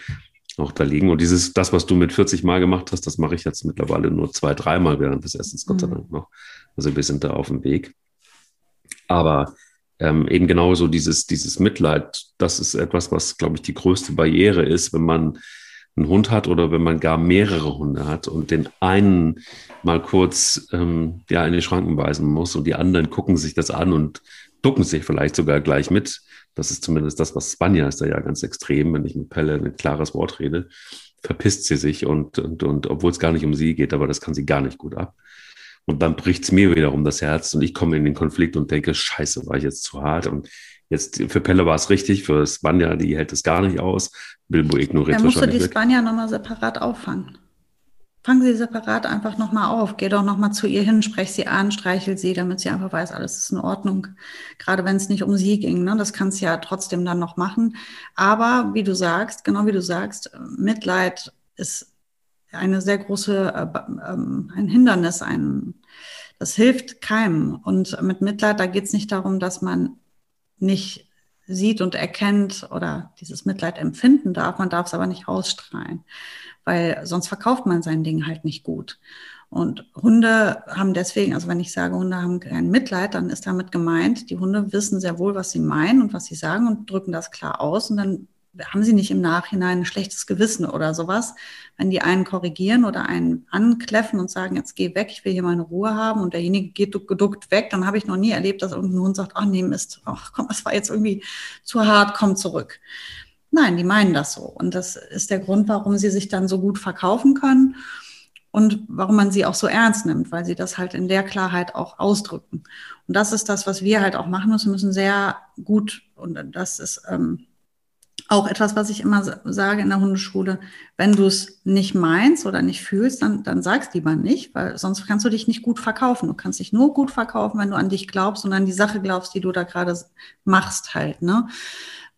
[SPEAKER 1] noch da liegen. Und dieses, das, was du mit 40 Mal gemacht hast, das mache ich jetzt mittlerweile nur zwei, dreimal während des Essens, Gott sei mhm. Dank noch. Also wir sind da auf dem Weg. Aber ähm, eben genauso dieses, dieses Mitleid, das ist etwas, was, glaube ich, die größte Barriere ist, wenn man einen Hund hat oder wenn man gar mehrere Hunde hat und den einen mal kurz ähm, ja, in die Schranken weisen muss und die anderen gucken sich das an und ducken sich vielleicht sogar gleich mit. Das ist zumindest das, was Spanja ist da ja ganz extrem, wenn ich mit Pelle ein klares Wort rede, verpisst sie sich und, und, und obwohl es gar nicht um sie geht, aber das kann sie gar nicht gut ab. Und dann bricht es mir wiederum das Herz und ich komme in den Konflikt und denke, scheiße, war ich jetzt zu hart. Und jetzt für Pelle war es richtig, für Spanja, die hält es gar nicht aus. Bilbo ignoriert
[SPEAKER 2] Dann musst du die Spanja nochmal separat auffangen. Fangen Sie separat einfach nochmal auf. Geh doch nochmal zu ihr hin, sprech sie an, streichel sie, damit sie einfach weiß, alles ist in Ordnung. Gerade wenn es nicht um sie ging. Ne? Das kannst du ja trotzdem dann noch machen. Aber wie du sagst, genau wie du sagst, Mitleid ist eine sehr große, äh, ähm, ein Hindernis, ein, das hilft keinem. Und mit Mitleid, da geht es nicht darum, dass man nicht sieht und erkennt oder dieses Mitleid empfinden darf, man darf es aber nicht ausstrahlen, weil sonst verkauft man sein Ding halt nicht gut. Und Hunde haben deswegen, also wenn ich sage, Hunde haben kein Mitleid, dann ist damit gemeint, die Hunde wissen sehr wohl, was sie meinen und was sie sagen und drücken das klar aus und dann haben sie nicht im Nachhinein ein schlechtes Gewissen oder sowas, wenn die einen korrigieren oder einen ankläffen und sagen, jetzt geh weg, ich will hier meine Ruhe haben und derjenige geht geduckt weg, dann habe ich noch nie erlebt, dass irgendein Hund sagt, ach nee, Mist, ach komm, das war jetzt irgendwie zu hart, komm zurück. Nein, die meinen das so. Und das ist der Grund, warum sie sich dann so gut verkaufen können und warum man sie auch so ernst nimmt, weil sie das halt in der Klarheit auch ausdrücken. Und das ist das, was wir halt auch machen müssen. Wir müssen sehr gut, und das ist ähm, auch etwas, was ich immer sage in der Hundeschule, wenn du es nicht meinst oder nicht fühlst, dann, dann sagst lieber nicht, weil sonst kannst du dich nicht gut verkaufen. Du kannst dich nur gut verkaufen, wenn du an dich glaubst und an die Sache glaubst, die du da gerade machst halt. Ne?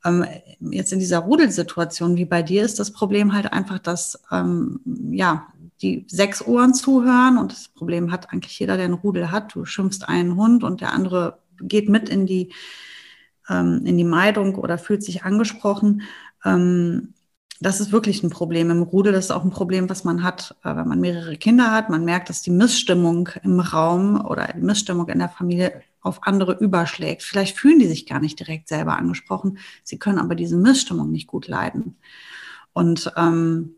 [SPEAKER 2] Ähm, jetzt in dieser Rudelsituation wie bei dir ist das Problem halt einfach, dass ähm, ja die sechs Ohren zuhören und das Problem hat eigentlich jeder, der einen Rudel hat. Du schimpfst einen Hund und der andere geht mit in die ähm, in die Meidung oder fühlt sich angesprochen. Ähm, das ist wirklich ein Problem im Rudel. Das ist auch ein Problem, was man hat, äh, wenn man mehrere Kinder hat. Man merkt, dass die Missstimmung im Raum oder die Missstimmung in der Familie auf andere überschlägt. Vielleicht fühlen die sich gar nicht direkt selber angesprochen. Sie können aber diese Missstimmung nicht gut leiden. Und ähm,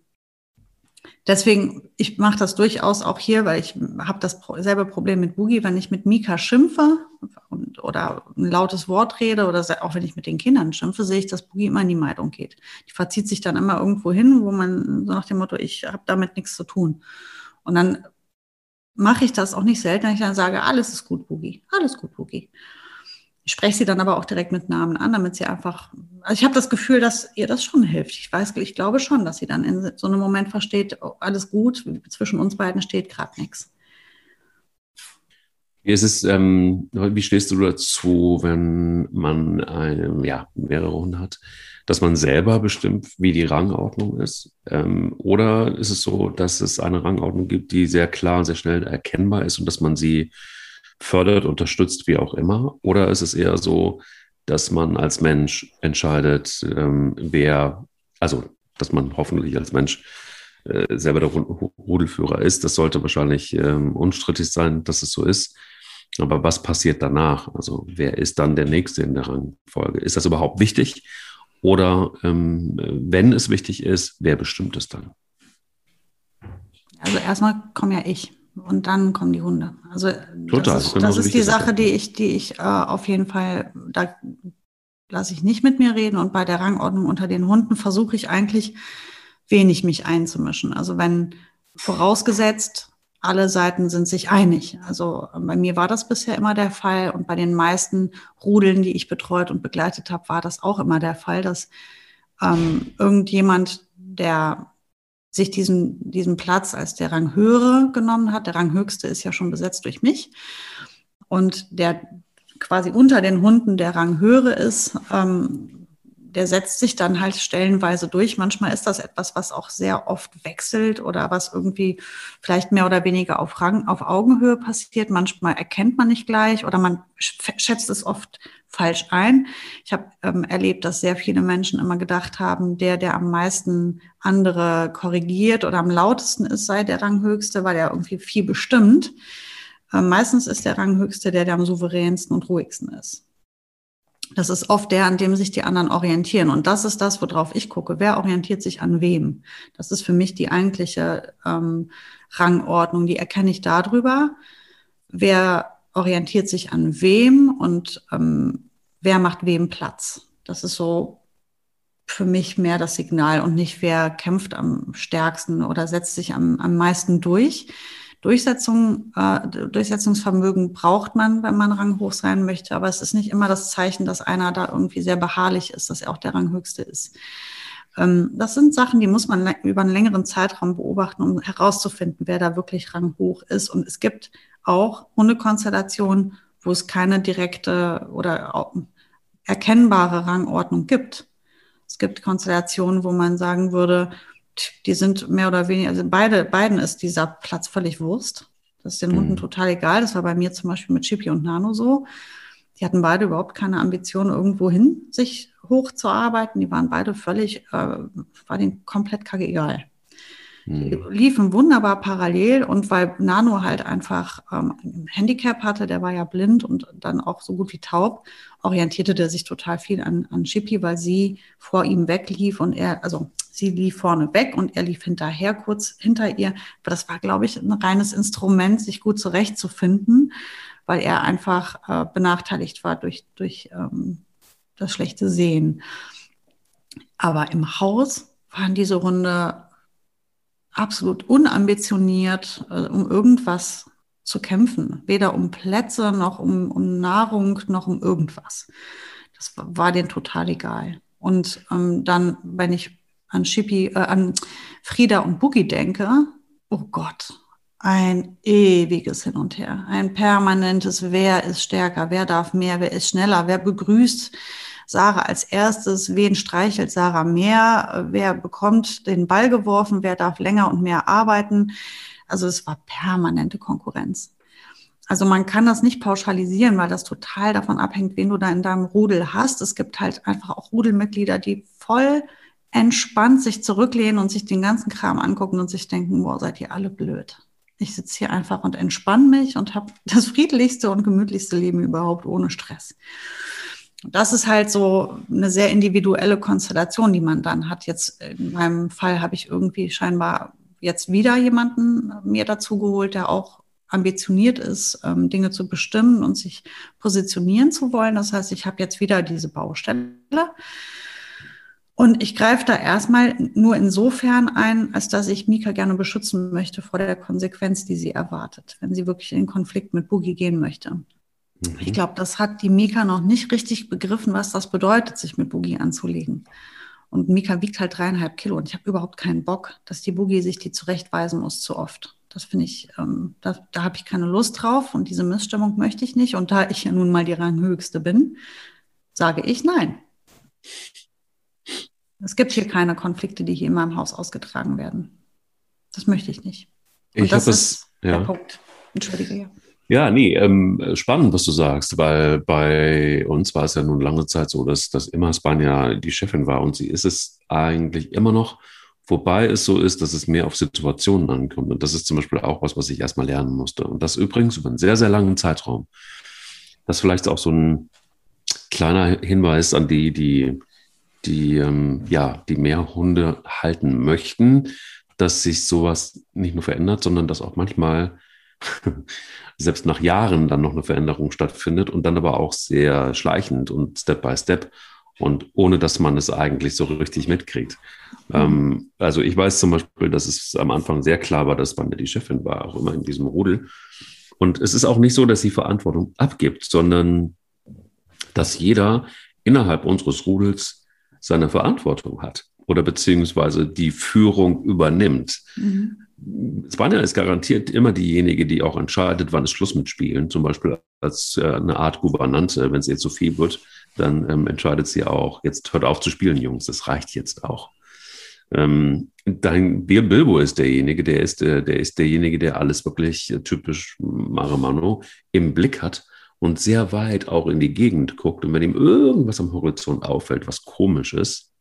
[SPEAKER 2] Deswegen, ich mache das durchaus auch hier, weil ich habe das selbe Problem mit Boogie, wenn ich mit Mika schimpfe und, oder ein lautes Wort rede oder auch wenn ich mit den Kindern schimpfe, sehe ich, dass Boogie immer in die Meidung geht. Die verzieht sich dann immer irgendwo hin, wo man so nach dem Motto, ich habe damit nichts zu tun. Und dann mache ich das auch nicht selten, wenn ich dann sage, alles ist gut, Boogie, alles gut, Boogie. Ich spreche sie dann aber auch direkt mit Namen an, damit sie einfach, also ich habe das Gefühl, dass ihr das schon hilft. Ich weiß, ich glaube schon, dass sie dann in so einem Moment versteht, oh, alles gut, zwischen uns beiden steht gerade nichts.
[SPEAKER 1] Wie ist es, ähm, wie stehst du dazu, wenn man eine, ja, mehrere Hunde hat, dass man selber bestimmt, wie die Rangordnung ist? Ähm, oder ist es so, dass es eine Rangordnung gibt, die sehr klar und sehr schnell erkennbar ist und dass man sie fördert, unterstützt, wie auch immer? Oder ist es eher so, dass man als Mensch entscheidet, ähm, wer, also dass man hoffentlich als Mensch äh, selber der Rudelführer ist. Das sollte wahrscheinlich ähm, unstrittig sein, dass es so ist. Aber was passiert danach? Also wer ist dann der Nächste in der Rangfolge? Ist das überhaupt wichtig? Oder ähm, wenn es wichtig ist, wer bestimmt es dann?
[SPEAKER 2] Also erstmal komme ja ich und dann kommen die Hunde. Also Total, das ist, das ist die Sache, die ich, die ich äh, auf jeden Fall, da lasse ich nicht mit mir reden und bei der Rangordnung unter den Hunden versuche ich eigentlich wenig mich einzumischen. Also wenn vorausgesetzt, alle Seiten sind sich einig. Also bei mir war das bisher immer der Fall und bei den meisten Rudeln, die ich betreut und begleitet habe, war das auch immer der Fall, dass ähm, irgendjemand, der sich diesen, diesen Platz als der Ranghöhere genommen hat. Der Ranghöchste ist ja schon besetzt durch mich. Und der quasi unter den Hunden der Ranghöhere ist, ähm, der setzt sich dann halt stellenweise durch. Manchmal ist das etwas, was auch sehr oft wechselt oder was irgendwie vielleicht mehr oder weniger auf, Rang, auf Augenhöhe passiert. Manchmal erkennt man nicht gleich oder man schätzt es oft falsch ein. Ich habe ähm, erlebt, dass sehr viele Menschen immer gedacht haben, der, der am meisten andere korrigiert oder am lautesten ist, sei der Ranghöchste, weil er irgendwie viel bestimmt. Ähm, meistens ist der Ranghöchste der, der am souveränsten und ruhigsten ist. Das ist oft der, an dem sich die anderen orientieren. Und das ist das, worauf ich gucke. Wer orientiert sich an wem? Das ist für mich die eigentliche ähm, Rangordnung. Die erkenne ich darüber. Wer orientiert sich an wem und ähm, wer macht wem Platz? Das ist so für mich mehr das Signal und nicht wer kämpft am stärksten oder setzt sich am, am meisten durch. Durchsetzung, äh, Durchsetzungsvermögen braucht man, wenn man ranghoch sein möchte, aber es ist nicht immer das Zeichen, dass einer da irgendwie sehr beharrlich ist, dass er auch der Ranghöchste ist. Ähm, das sind Sachen, die muss man über einen längeren Zeitraum beobachten, um herauszufinden, wer da wirklich ranghoch ist. Und es gibt auch Hundekonstellationen, wo es keine direkte oder erkennbare Rangordnung gibt. Es gibt Konstellationen, wo man sagen würde, die sind mehr oder weniger, also beide, beiden ist dieser Platz völlig Wurst. Das ist den Hunden mhm. total egal. Das war bei mir zum Beispiel mit Chippy und Nano so. Die hatten beide überhaupt keine Ambition, irgendwo hin sich hochzuarbeiten. Die waren beide völlig, äh, war denen komplett kacke egal. Die mhm. liefen wunderbar parallel und weil Nano halt einfach ähm, ein Handicap hatte, der war ja blind und dann auch so gut wie taub, orientierte der sich total viel an, an Chippy, weil sie vor ihm weglief und er, also Sie lief vorne weg und er lief hinterher, kurz hinter ihr. Aber das war, glaube ich, ein reines Instrument, sich gut zurechtzufinden, weil er einfach äh, benachteiligt war durch, durch ähm, das schlechte Sehen. Aber im Haus waren diese Hunde absolut unambitioniert, äh, um irgendwas zu kämpfen. Weder um Plätze noch um, um Nahrung noch um irgendwas. Das war, war denen total egal. Und ähm, dann, wenn ich an Shippy, äh, an Frieda und Boogie denke, oh Gott, ein ewiges Hin und Her, ein permanentes, wer ist stärker, wer darf mehr, wer ist schneller, wer begrüßt Sarah als erstes, wen streichelt Sarah mehr, wer bekommt den Ball geworfen, wer darf länger und mehr arbeiten. Also es war permanente Konkurrenz. Also man kann das nicht pauschalisieren, weil das total davon abhängt, wen du da in deinem Rudel hast. Es gibt halt einfach auch Rudelmitglieder, die voll entspannt sich zurücklehnen und sich den ganzen Kram angucken und sich denken, boah, seid ihr alle blöd. Ich sitze hier einfach und entspanne mich und habe das friedlichste und gemütlichste Leben überhaupt ohne Stress. Das ist halt so eine sehr individuelle Konstellation, die man dann hat. Jetzt in meinem Fall habe ich irgendwie scheinbar jetzt wieder jemanden mir dazu geholt, der auch ambitioniert ist, ähm, Dinge zu bestimmen und sich positionieren zu wollen. Das heißt, ich habe jetzt wieder diese Baustelle. Und ich greife da erstmal nur insofern ein, als dass ich Mika gerne beschützen möchte vor der Konsequenz, die sie erwartet, wenn sie wirklich in den Konflikt mit Boogie gehen möchte. Mhm. Ich glaube, das hat die Mika noch nicht richtig begriffen, was das bedeutet, sich mit Boogie anzulegen. Und Mika wiegt halt dreieinhalb Kilo und ich habe überhaupt keinen Bock, dass die Boogie sich die zurechtweisen muss zu oft. Das finde ich, ähm, da, da habe ich keine Lust drauf und diese Missstimmung möchte ich nicht. Und da ich ja nun mal die Ranghöchste bin, sage ich nein. Es gibt hier keine Konflikte, die hier in meinem Haus ausgetragen werden. Das möchte ich nicht.
[SPEAKER 1] Und ich das ist ja. der Punkt. Entschuldige, ja. Ja, nee, ähm, spannend, was du sagst, weil bei uns war es ja nun lange Zeit so, dass, dass immer Spanja die Chefin war und sie ist es eigentlich immer noch, wobei es so ist, dass es mehr auf Situationen ankommt. Und das ist zum Beispiel auch was, was ich erstmal lernen musste. Und das übrigens über einen sehr, sehr langen Zeitraum. Das ist vielleicht auch so ein kleiner Hinweis an die, die die, ähm, ja, die mehr Hunde halten möchten, dass sich sowas nicht nur verändert, sondern dass auch manchmal selbst nach Jahren dann noch eine Veränderung stattfindet und dann aber auch sehr schleichend und Step by Step. und ohne dass man es eigentlich so richtig mitkriegt. Mhm. Ähm, also ich weiß zum Beispiel, dass es am Anfang sehr klar war, dass Spanja die Chefin war, auch immer in diesem Rudel. Und es ist auch nicht so, dass sie Verantwortung abgibt, sondern dass jeder innerhalb unseres Rudels seine Verantwortung hat oder beziehungsweise die Führung übernimmt. Mhm. Spanja ist garantiert immer diejenige, die auch entscheidet, wann ist Schluss mit Spielen. Zum Beispiel als äh, eine Art Gouvernante, wenn es jetzt zu so viel wird, dann ähm, entscheidet sie auch, jetzt hört auf zu spielen, Jungs, das reicht jetzt auch. Ähm, dein Bill Bilbo ist derjenige, der ist, äh, der ist derjenige, der alles wirklich äh, typisch Maramano im Blick hat und sehr weit auch in die Gegend guckt. Und wenn ihm irgendwas am Horizont auffällt, was komisch ist,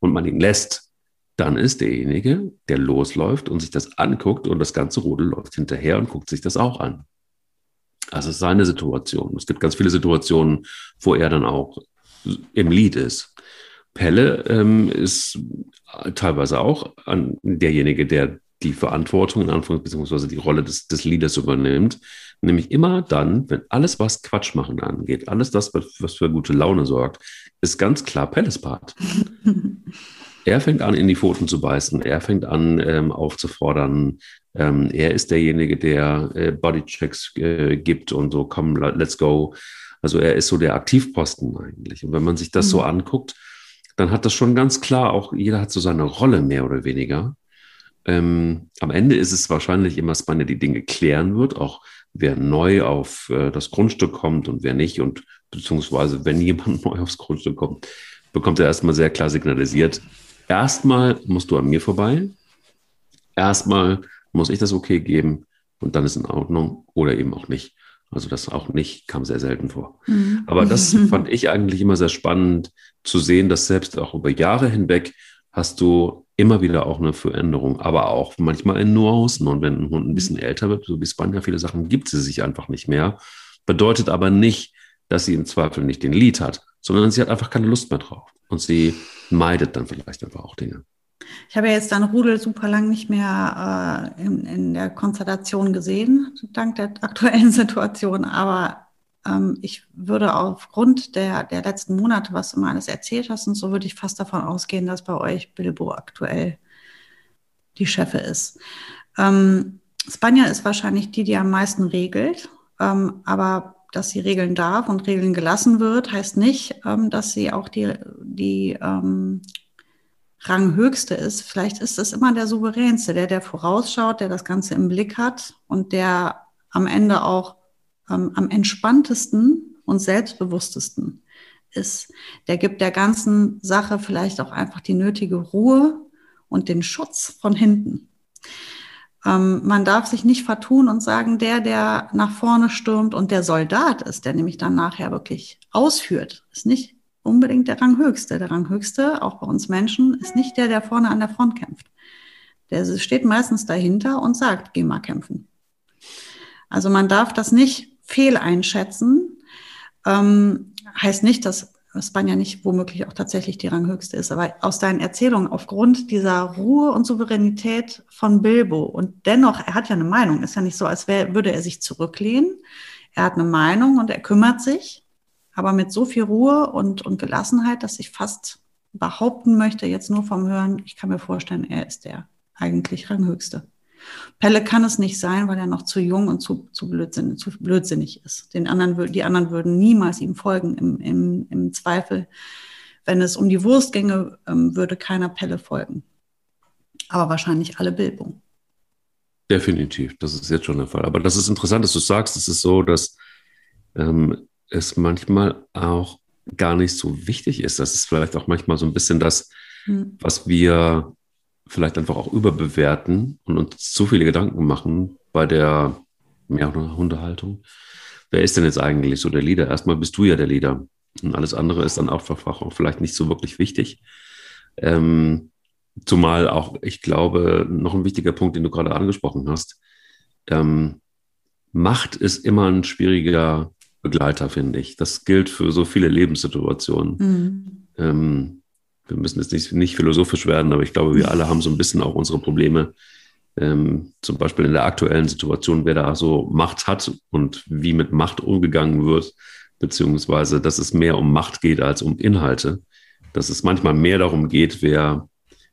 [SPEAKER 1] und man ihn lässt, dann ist derjenige, der losläuft und sich das anguckt und das ganze Rudel läuft hinterher und guckt sich das auch an. Also ist seine Situation. Es gibt ganz viele Situationen, wo er dann auch im Lied ist. Pelle ähm, ist teilweise auch an derjenige, der die Verantwortung in Anführungszeichen beziehungsweise die Rolle des, des Leaders übernimmt. Nämlich immer dann, wenn alles, was Quatsch machen angeht, alles das, was für gute Laune sorgt, ist ganz klar Pelles Part. er fängt an, in die Pfoten zu beißen. Er fängt an, ähm, aufzufordern. Ähm, er ist derjenige, der äh, Bodychecks äh, gibt und so, komm, let's go. Also er ist so der Aktivposten eigentlich. Und wenn man sich das mhm. so anguckt, dann hat das schon ganz klar auch, jeder hat so seine Rolle mehr oder weniger. Ähm, am Ende ist es wahrscheinlich immer Spanne, die Dinge klären wird, auch wer neu auf äh, das Grundstück kommt und wer nicht. Und beziehungsweise, wenn jemand neu aufs Grundstück kommt, bekommt er erstmal sehr klar signalisiert, erstmal musst du an mir vorbei, erstmal muss ich das okay geben und dann ist in Ordnung oder eben auch nicht. Also das auch nicht kam sehr selten vor. Mhm. Aber das fand ich eigentlich immer sehr spannend zu sehen, dass selbst auch über Jahre hinweg hast du immer wieder auch eine Veränderung, aber auch manchmal in Nuancen. Und wenn ein Hund ein mhm. bisschen älter wird, so wie Spanja, viele Sachen gibt sie sich einfach nicht mehr. Bedeutet aber nicht, dass sie im Zweifel nicht den Lied hat, sondern sie hat einfach keine Lust mehr drauf. Und sie meidet dann vielleicht einfach auch Dinge.
[SPEAKER 2] Ich habe ja jetzt dein Rudel super lang nicht mehr äh, in, in der Konstellation gesehen, dank der aktuellen Situation. Aber ich würde aufgrund der, der letzten Monate, was du mal alles erzählt hast und so, würde ich fast davon ausgehen, dass bei euch Bilbo aktuell die Chefe ist. Ähm, Spanja ist wahrscheinlich die, die am meisten regelt, ähm, aber dass sie regeln darf und regeln gelassen wird, heißt nicht, ähm, dass sie auch die, die ähm, Ranghöchste ist. Vielleicht ist es immer der souveränste, der, der vorausschaut, der das Ganze im Blick hat und der am Ende auch ähm, am entspanntesten und selbstbewusstesten ist. Der gibt der ganzen Sache vielleicht auch einfach die nötige Ruhe und den Schutz von hinten. Ähm, man darf sich nicht vertun und sagen, der, der nach vorne stürmt und der Soldat ist, der nämlich dann nachher wirklich ausführt, ist nicht unbedingt der Ranghöchste. Der Ranghöchste, auch bei uns Menschen, ist nicht der, der vorne an der Front kämpft. Der steht meistens dahinter und sagt, geh mal kämpfen. Also man darf das nicht fehleinschätzen. Ähm, heißt nicht, dass Spanja nicht womöglich auch tatsächlich die Ranghöchste ist, aber aus deinen Erzählungen aufgrund dieser Ruhe und Souveränität von Bilbo und dennoch, er hat ja eine Meinung, ist ja nicht so, als wär, würde er sich zurücklehnen. Er hat eine Meinung und er kümmert sich, aber mit so viel Ruhe und, und Gelassenheit, dass ich fast behaupten möchte, jetzt nur vom Hören, ich kann mir vorstellen, er ist der eigentlich Ranghöchste. Pelle kann es nicht sein, weil er noch zu jung und zu, zu, blödsinnig, zu blödsinnig ist. Den anderen, die anderen würden niemals ihm folgen. Im, im, im Zweifel, wenn es um die Wurst ginge, ähm, würde keiner Pelle folgen. Aber wahrscheinlich alle Bilbo.
[SPEAKER 1] Definitiv, das ist jetzt schon der Fall. Aber das ist interessant, dass du sagst, es ist so, dass ähm, es manchmal auch gar nicht so wichtig ist. Das ist vielleicht auch manchmal so ein bisschen das, hm. was wir vielleicht einfach auch überbewerten und uns zu viele Gedanken machen bei der ja, Hundehaltung. Wer ist denn jetzt eigentlich so der Leader? Erstmal bist du ja der Leader. Und alles andere ist dann auch auch vielleicht nicht so wirklich wichtig. Ähm, zumal auch, ich glaube, noch ein wichtiger Punkt, den du gerade angesprochen hast. Ähm, Macht ist immer ein schwieriger Begleiter, finde ich. Das gilt für so viele Lebenssituationen. Mhm. Ähm, wir müssen jetzt nicht, nicht philosophisch werden, aber ich glaube, wir alle haben so ein bisschen auch unsere Probleme. Ähm, zum Beispiel in der aktuellen Situation, wer da so Macht hat und wie mit Macht umgegangen wird, beziehungsweise dass es mehr um Macht geht als um Inhalte. Dass es manchmal mehr darum geht, wer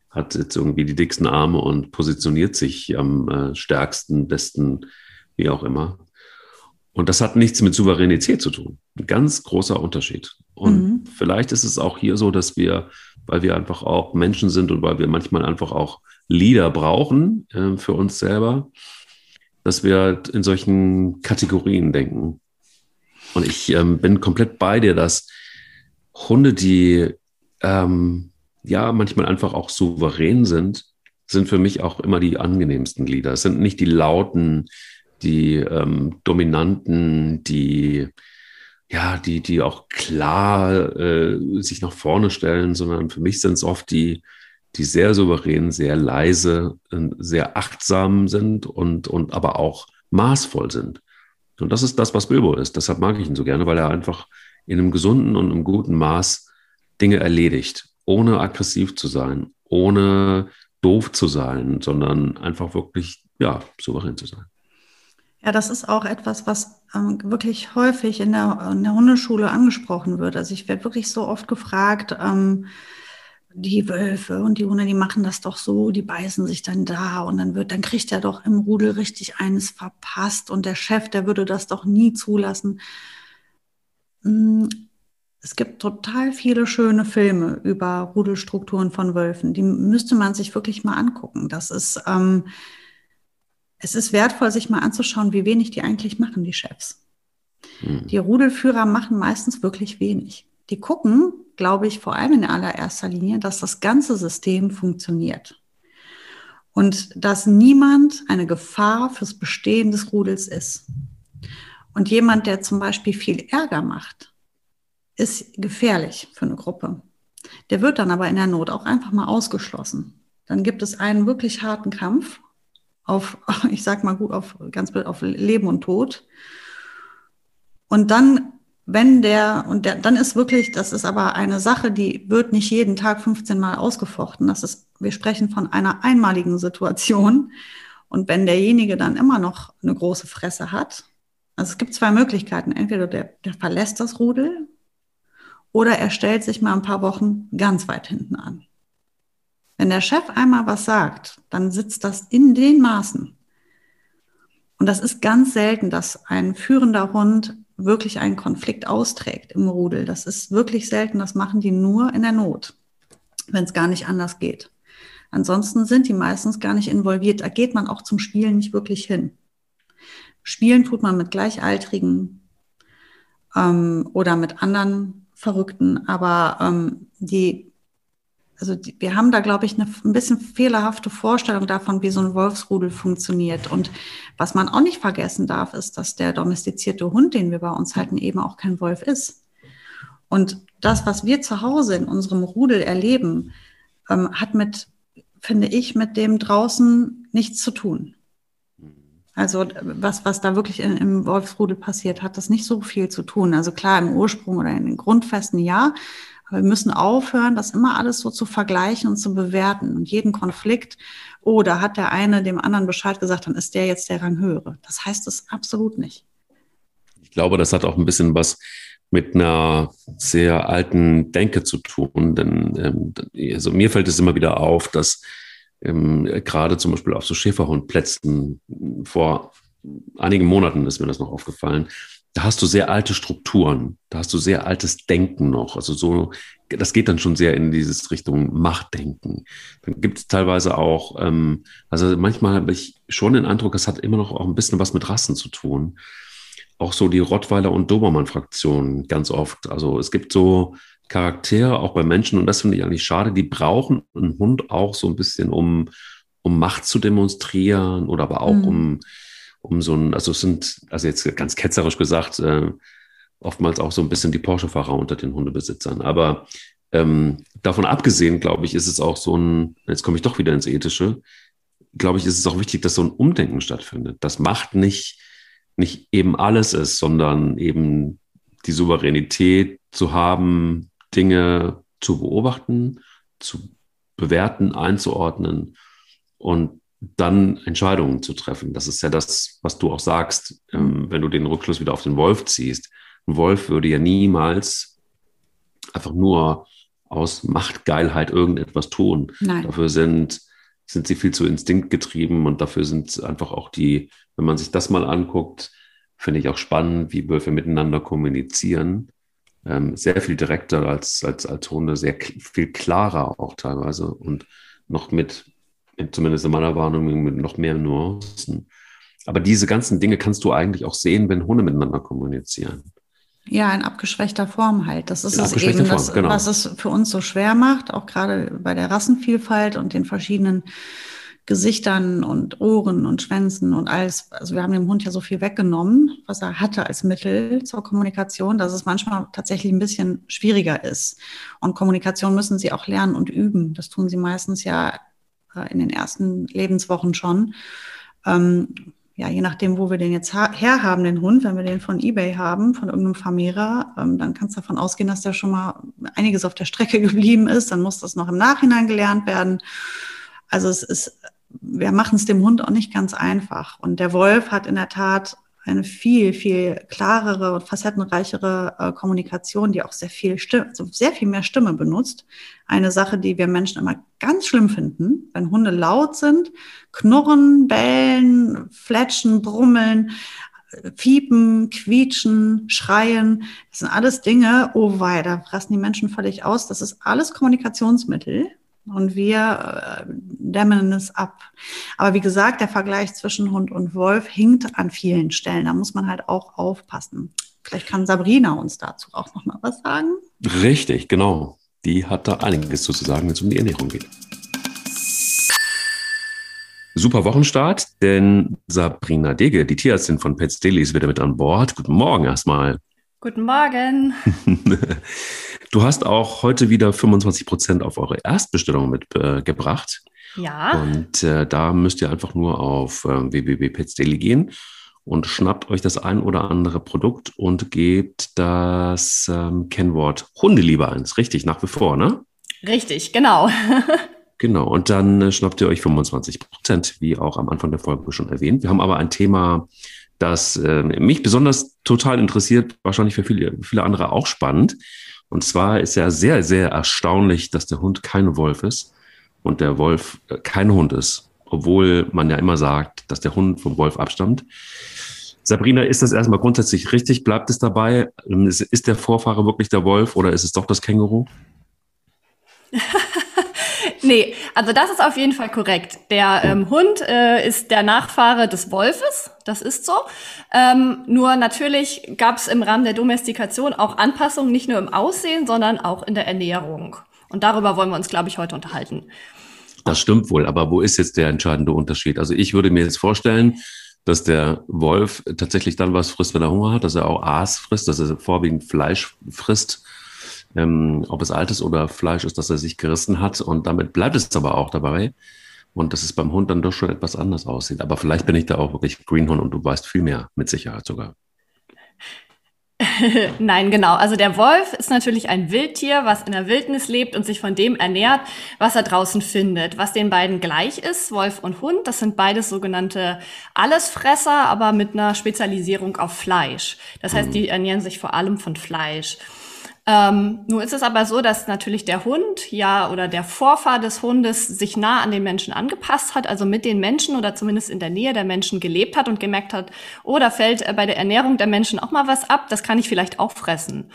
[SPEAKER 1] hat jetzt irgendwie die dicksten Arme und positioniert sich am äh, stärksten, besten, wie auch immer. Und das hat nichts mit Souveränität zu tun. Ein ganz großer Unterschied. Und mhm. vielleicht ist es auch hier so, dass wir, weil wir einfach auch Menschen sind und weil wir manchmal einfach auch Leader brauchen äh, für uns selber, dass wir in solchen Kategorien denken. Und ich ähm, bin komplett bei dir, dass Hunde, die ähm, ja manchmal einfach auch souverän sind, sind für mich auch immer die angenehmsten Glieder. Es sind nicht die lauten, die ähm, dominanten, die ja, die, die auch klar äh, sich nach vorne stellen, sondern für mich sind es oft die, die sehr souverän, sehr leise, sehr achtsam sind und, und aber auch maßvoll sind. Und das ist das, was Bilbo ist. Deshalb mag ich ihn so gerne, weil er einfach in einem gesunden und einem guten Maß Dinge erledigt, ohne aggressiv zu sein, ohne doof zu sein, sondern einfach wirklich, ja, souverän zu sein.
[SPEAKER 2] Ja, das ist auch etwas, was ähm, wirklich häufig in der, in der Hundeschule angesprochen wird. Also ich werde wirklich so oft gefragt, ähm, die Wölfe und die Hunde, die machen das doch so, die beißen sich dann da und dann wird, dann kriegt er doch im Rudel richtig eines verpasst und der Chef, der würde das doch nie zulassen. Hm, es gibt total viele schöne Filme über Rudelstrukturen von Wölfen. Die müsste man sich wirklich mal angucken. Das ist, ähm, es ist wertvoll, sich mal anzuschauen, wie wenig die eigentlich machen, die Chefs. Mhm. Die Rudelführer machen meistens wirklich wenig. Die gucken, glaube ich, vor allem in allererster Linie, dass das ganze System funktioniert. Und dass niemand eine Gefahr fürs Bestehen des Rudels ist. Und jemand, der zum Beispiel viel Ärger macht, ist gefährlich für eine Gruppe. Der wird dann aber in der Not auch einfach mal ausgeschlossen. Dann gibt es einen wirklich harten Kampf auf, ich sag mal gut, auf ganz auf Leben und Tod. Und dann, wenn der, und der, dann ist wirklich, das ist aber eine Sache, die wird nicht jeden Tag 15 Mal ausgefochten. Das ist, wir sprechen von einer einmaligen Situation. Und wenn derjenige dann immer noch eine große Fresse hat, also es gibt zwei Möglichkeiten. Entweder der, der verlässt das Rudel oder er stellt sich mal ein paar Wochen ganz weit hinten an. Wenn der Chef einmal was sagt, dann sitzt das in den Maßen. Und das ist ganz selten, dass ein führender Hund wirklich einen Konflikt austrägt im Rudel. Das ist wirklich selten. Das machen die nur in der Not, wenn es gar nicht anders geht. Ansonsten sind die meistens gar nicht involviert. Da geht man auch zum Spielen nicht wirklich hin. Spielen tut man mit Gleichaltrigen ähm, oder mit anderen Verrückten, aber ähm, die, also die, wir haben da, glaube ich, eine ein bisschen fehlerhafte Vorstellung davon, wie so ein Wolfsrudel funktioniert. Und was man auch nicht vergessen darf, ist, dass der domestizierte Hund, den wir bei uns halten, eben auch kein Wolf ist. Und das, was wir zu Hause in unserem Rudel erleben, ähm, hat mit, finde ich, mit dem draußen nichts zu tun. Also was, was da wirklich in, im Wolfsrudel passiert, hat das nicht so viel zu tun. Also klar, im Ursprung oder in den Grundfesten ja, wir müssen aufhören, das immer alles so zu vergleichen und zu bewerten. Und jeden Konflikt, oh, da hat der eine dem anderen Bescheid gesagt, dann ist der jetzt der Ranghöhere. Das heißt es absolut nicht.
[SPEAKER 1] Ich glaube, das hat auch ein bisschen was mit einer sehr alten Denke zu tun. Denn ähm, also mir fällt es immer wieder auf, dass ähm, gerade zum Beispiel auf so Schäferhundplätzen vor einigen Monaten ist mir das noch aufgefallen. Da hast du sehr alte Strukturen, da hast du sehr altes Denken noch. Also so, das geht dann schon sehr in dieses Richtung Machtdenken. Dann gibt es teilweise auch, ähm, also manchmal habe ich schon den Eindruck, es hat immer noch auch ein bisschen was mit Rassen zu tun. Auch so die Rottweiler und Dobermann-Fraktion ganz oft. Also es gibt so Charaktere, auch bei Menschen, und das finde ich eigentlich schade, die brauchen einen Hund auch so ein bisschen, um, um Macht zu demonstrieren oder aber auch mhm. um, um so ein, also es sind, also jetzt ganz ketzerisch gesagt, äh, oftmals auch so ein bisschen die Porsche-Fahrer unter den Hundebesitzern. Aber ähm, davon abgesehen, glaube ich, ist es auch so ein, jetzt komme ich doch wieder ins Ethische, glaube ich, ist es auch wichtig, dass so ein Umdenken stattfindet. Das Macht nicht, nicht eben alles ist, sondern eben die Souveränität zu haben, Dinge zu beobachten, zu bewerten, einzuordnen und dann Entscheidungen zu treffen. Das ist ja das, was du auch sagst, ähm, wenn du den Rückschluss wieder auf den Wolf ziehst. Ein Wolf würde ja niemals einfach nur aus Machtgeilheit irgendetwas tun. Nein. Dafür sind, sind sie viel zu instinktgetrieben und dafür sind einfach auch die, wenn man sich das mal anguckt, finde ich auch spannend, wie Wölfe miteinander kommunizieren. Ähm, sehr viel direkter als, als, als Hunde, sehr viel klarer auch teilweise und noch mit, zumindest in meiner Wahrnehmung, mit noch mehr Nuancen. Aber diese ganzen Dinge kannst du eigentlich auch sehen, wenn Hunde miteinander kommunizieren.
[SPEAKER 2] Ja, in abgeschwächter Form halt. Das ist es eben, das, genau. was es für uns so schwer macht, auch gerade bei der Rassenvielfalt und den verschiedenen Gesichtern und Ohren und Schwänzen und alles. Also wir haben dem Hund ja so viel weggenommen, was er hatte als Mittel zur Kommunikation, dass es manchmal tatsächlich ein bisschen schwieriger ist. Und Kommunikation müssen sie auch lernen und üben. Das tun sie meistens ja in den ersten Lebenswochen schon. Ähm, ja, je nachdem, wo wir den jetzt herhaben, den Hund, wenn wir den von eBay haben, von irgendeinem Vermehrer, ähm, dann kannst du davon ausgehen, dass der schon mal einiges auf der Strecke geblieben ist. Dann muss das noch im Nachhinein gelernt werden. Also es ist, wir machen es dem Hund auch nicht ganz einfach. Und der Wolf hat in der Tat eine viel, viel klarere und facettenreichere äh, Kommunikation, die auch sehr viel Stimme, also sehr viel mehr Stimme benutzt. Eine Sache, die wir Menschen immer ganz schlimm finden, wenn Hunde laut sind, knurren, bellen, fletschen, brummeln, fiepen, quietschen, schreien. Das sind alles Dinge, oh wei, da fressen die Menschen völlig aus. Das ist alles Kommunikationsmittel und wir äh, dämmen es ab. Aber wie gesagt, der Vergleich zwischen Hund und Wolf hinkt an vielen Stellen. Da muss man halt auch aufpassen. Vielleicht kann Sabrina uns dazu auch noch mal was sagen.
[SPEAKER 1] Richtig, genau. Die hat da einiges zu sagen, wenn es um die Ernährung geht. Super Wochenstart, denn Sabrina Dege, die Tierärztin von Pets Daily, ist wieder mit an Bord. Guten Morgen erstmal.
[SPEAKER 3] Guten Morgen.
[SPEAKER 1] Du hast auch heute wieder 25 Prozent auf eure Erstbestellung mitgebracht.
[SPEAKER 3] Äh, ja.
[SPEAKER 1] Und äh, da müsst ihr einfach nur auf äh, www.petsdaily gehen und schnappt euch das ein oder andere Produkt und gebt das ähm, Kennwort Hundeliebe eins. Richtig, nach wie vor, ne?
[SPEAKER 3] Richtig, genau.
[SPEAKER 1] genau, und dann äh, schnappt ihr euch 25 Prozent, wie auch am Anfang der Folge schon erwähnt. Wir haben aber ein Thema, das äh, mich besonders total interessiert, wahrscheinlich für viele, viele andere auch spannend. Und zwar ist ja sehr, sehr erstaunlich, dass der Hund kein Wolf ist und der Wolf äh, kein Hund ist, obwohl man ja immer sagt, dass der Hund vom Wolf abstammt. Sabrina, ist das erstmal grundsätzlich richtig? Bleibt es dabei? Ist der Vorfahre wirklich der Wolf oder ist es doch das Känguru?
[SPEAKER 3] Nee, also das ist auf jeden Fall korrekt. Der ähm, Hund äh, ist der Nachfahre des Wolfes, das ist so. Ähm, nur natürlich gab es im Rahmen der Domestikation auch Anpassungen, nicht nur im Aussehen, sondern auch in der Ernährung. Und darüber wollen wir uns, glaube ich, heute unterhalten.
[SPEAKER 1] Das stimmt wohl, aber wo ist jetzt der entscheidende Unterschied? Also ich würde mir jetzt vorstellen, dass der Wolf tatsächlich dann was frisst, wenn er Hunger hat, dass er auch Aas frisst, dass er vorwiegend Fleisch frisst ähm, ob es altes oder Fleisch ist, das er sich gerissen hat. Und damit bleibt es aber auch dabei. Und dass es beim Hund dann doch schon etwas anders aussieht. Aber vielleicht bin ich da auch wirklich Greenhorn und du weißt viel mehr, mit Sicherheit sogar.
[SPEAKER 3] Nein, genau. Also der Wolf ist natürlich ein Wildtier, was in der Wildnis lebt und sich von dem ernährt, was er draußen findet. Was den beiden gleich ist, Wolf und Hund, das sind beides sogenannte Allesfresser, aber mit einer Spezialisierung auf Fleisch. Das heißt, mhm. die ernähren sich vor allem von Fleisch. Ähm, nun ist es aber so, dass natürlich der Hund ja oder der Vorfahr des Hundes sich nah an den Menschen angepasst hat, also mit den Menschen oder zumindest in der Nähe der Menschen gelebt hat und gemerkt hat, oh, da fällt äh, bei der Ernährung der Menschen auch mal was ab, das kann ich vielleicht auch fressen.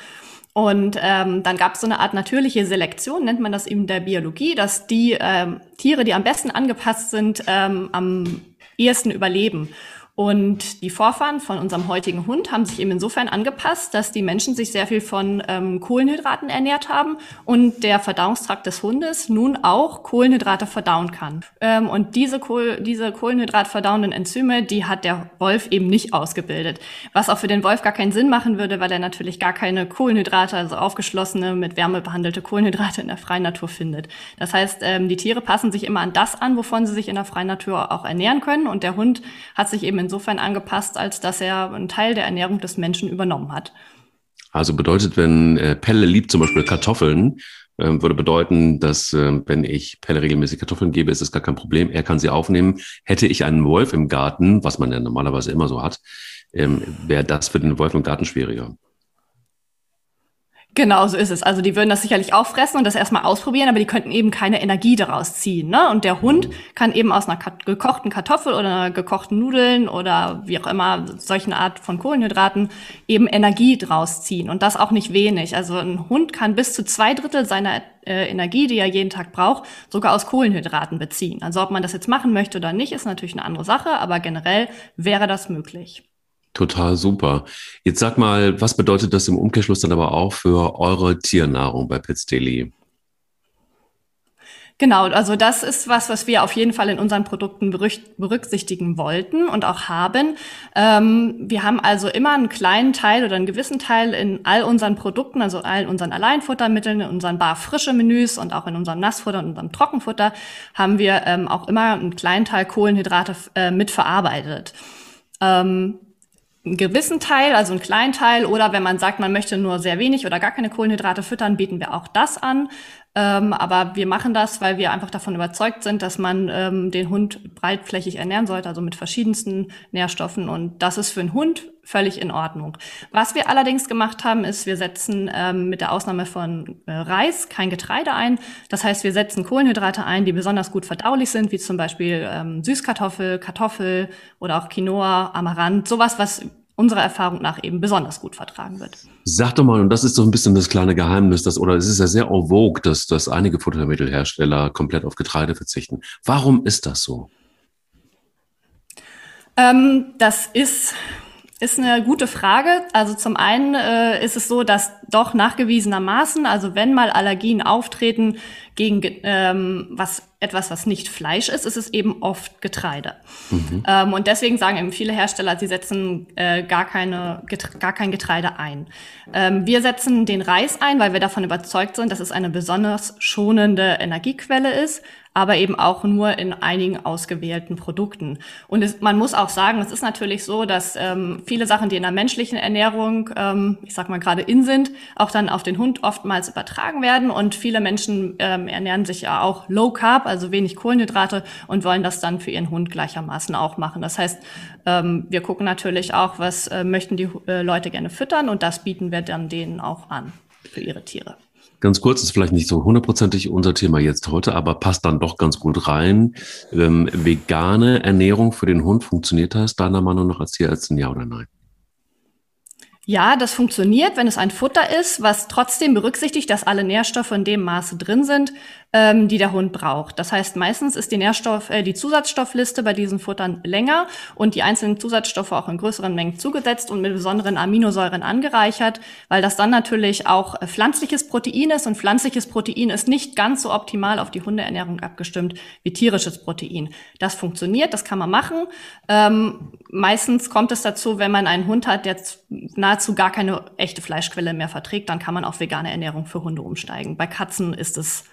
[SPEAKER 3] Und ähm, dann gab es so eine Art natürliche Selektion, nennt man das eben der Biologie, dass die ähm, Tiere, die am besten angepasst sind, ähm, am ehesten überleben. Und die Vorfahren von unserem heutigen Hund haben sich eben insofern angepasst, dass die Menschen sich sehr viel von ähm, Kohlenhydraten ernährt haben und der Verdauungstrakt des Hundes nun auch Kohlenhydrate verdauen kann. Ähm, und diese, Kohl diese Kohlenhydratverdauenden Enzyme, die hat der Wolf eben nicht ausgebildet. Was auch für den Wolf gar keinen Sinn machen würde, weil er natürlich gar keine Kohlenhydrate, also aufgeschlossene, mit Wärme behandelte Kohlenhydrate in der freien Natur findet. Das heißt, ähm, die Tiere passen sich immer an das an, wovon sie sich in der freien Natur auch ernähren können. Und der Hund hat sich eben insofern angepasst, als dass er einen Teil der Ernährung des Menschen übernommen hat.
[SPEAKER 1] Also bedeutet, wenn äh, Pelle liebt zum Beispiel Kartoffeln, äh, würde bedeuten, dass äh, wenn ich Pelle regelmäßig Kartoffeln gebe, ist es gar kein Problem. Er kann sie aufnehmen. Hätte ich einen Wolf im Garten, was man ja normalerweise immer so hat, ähm, wäre das für den Wolf im Garten schwieriger.
[SPEAKER 3] Genau, so ist es. Also die würden das sicherlich auch fressen und das erstmal ausprobieren, aber die könnten eben keine Energie daraus ziehen. Ne? Und der Hund kann eben aus einer gekochten Kartoffel oder einer gekochten Nudeln oder wie auch immer solchen Art von Kohlenhydraten eben Energie draus ziehen. Und das auch nicht wenig. Also ein Hund kann bis zu zwei Drittel seiner äh, Energie, die er jeden Tag braucht, sogar aus Kohlenhydraten beziehen. Also ob man das jetzt machen möchte oder nicht, ist natürlich eine andere Sache, aber generell wäre das möglich.
[SPEAKER 1] Total super. Jetzt sag mal, was bedeutet das im Umkehrschluss dann aber auch für eure Tiernahrung bei Pits Daily?
[SPEAKER 3] Genau, also das ist was, was wir auf jeden Fall in unseren Produkten berücksichtigen wollten und auch haben. Ähm, wir haben also immer einen kleinen Teil oder einen gewissen Teil in all unseren Produkten, also all unseren Alleinfuttermitteln, in unseren barfrische Menüs und auch in unserem Nassfutter und unserem Trockenfutter haben wir ähm, auch immer einen kleinen Teil Kohlenhydrate äh, mitverarbeitet. Ähm, einen gewissen Teil, also einen kleinen Teil, oder wenn man sagt, man möchte nur sehr wenig oder gar keine Kohlenhydrate füttern, bieten wir auch das an. Ähm, aber wir machen das, weil wir einfach davon überzeugt sind, dass man ähm, den Hund breitflächig ernähren sollte, also mit verschiedensten Nährstoffen. Und das ist für einen Hund völlig in Ordnung. Was wir allerdings gemacht haben, ist, wir setzen ähm, mit der Ausnahme von äh, Reis kein Getreide ein. Das heißt, wir setzen Kohlenhydrate ein, die besonders gut verdaulich sind, wie zum Beispiel ähm, Süßkartoffel, Kartoffel oder auch Quinoa, Amaranth, sowas, was unserer Erfahrung nach eben besonders gut vertragen wird.
[SPEAKER 1] Sag doch mal, und das ist so ein bisschen das kleine Geheimnis, dass, oder es ist ja sehr en vogue, dass, dass einige Futtermittelhersteller komplett auf Getreide verzichten. Warum ist das so?
[SPEAKER 3] Ähm, das ist ist eine gute Frage. Also zum einen äh, ist es so, dass doch nachgewiesenermaßen, also wenn mal Allergien auftreten gegen ähm, was etwas, was nicht Fleisch ist, ist es eben oft Getreide. Mhm. Ähm, und deswegen sagen eben viele Hersteller, sie setzen äh, gar, keine, gar kein Getreide ein. Ähm, wir setzen den Reis ein, weil wir davon überzeugt sind, dass es eine besonders schonende Energiequelle ist aber eben auch nur in einigen ausgewählten Produkten. Und es, man muss auch sagen, es ist natürlich so, dass ähm, viele Sachen, die in der menschlichen Ernährung, ähm, ich sag mal gerade in sind, auch dann auf den Hund oftmals übertragen werden. Und viele Menschen ähm, ernähren sich ja auch low carb, also wenig Kohlenhydrate und wollen das dann für ihren Hund gleichermaßen auch machen. Das heißt, ähm, wir gucken natürlich auch, was äh, möchten die äh, Leute gerne füttern und das bieten wir dann denen auch an für ihre Tiere.
[SPEAKER 1] Ganz kurz, ist vielleicht nicht so hundertprozentig unser Thema jetzt heute, aber passt dann doch ganz gut rein. Ähm, vegane Ernährung für den Hund, funktioniert das deiner Meinung nach als Tierärztin, ja oder nein?
[SPEAKER 3] Ja, das funktioniert, wenn es ein Futter ist, was trotzdem berücksichtigt, dass alle Nährstoffe in dem Maße drin sind, ähm, die der Hund braucht. Das heißt, meistens ist die Nährstoff, äh, die Zusatzstoffliste bei diesen Futtern länger und die einzelnen Zusatzstoffe auch in größeren Mengen zugesetzt und mit besonderen Aminosäuren angereichert, weil das dann natürlich auch äh, pflanzliches Protein ist und pflanzliches Protein ist nicht ganz so optimal auf die Hundeernährung abgestimmt wie tierisches Protein. Das funktioniert, das kann man machen. Ähm, meistens kommt es dazu, wenn man einen Hund hat, der nahezu gar keine echte Fleischquelle mehr verträgt, dann kann man auf vegane Ernährung für Hunde umsteigen. Bei Katzen ist es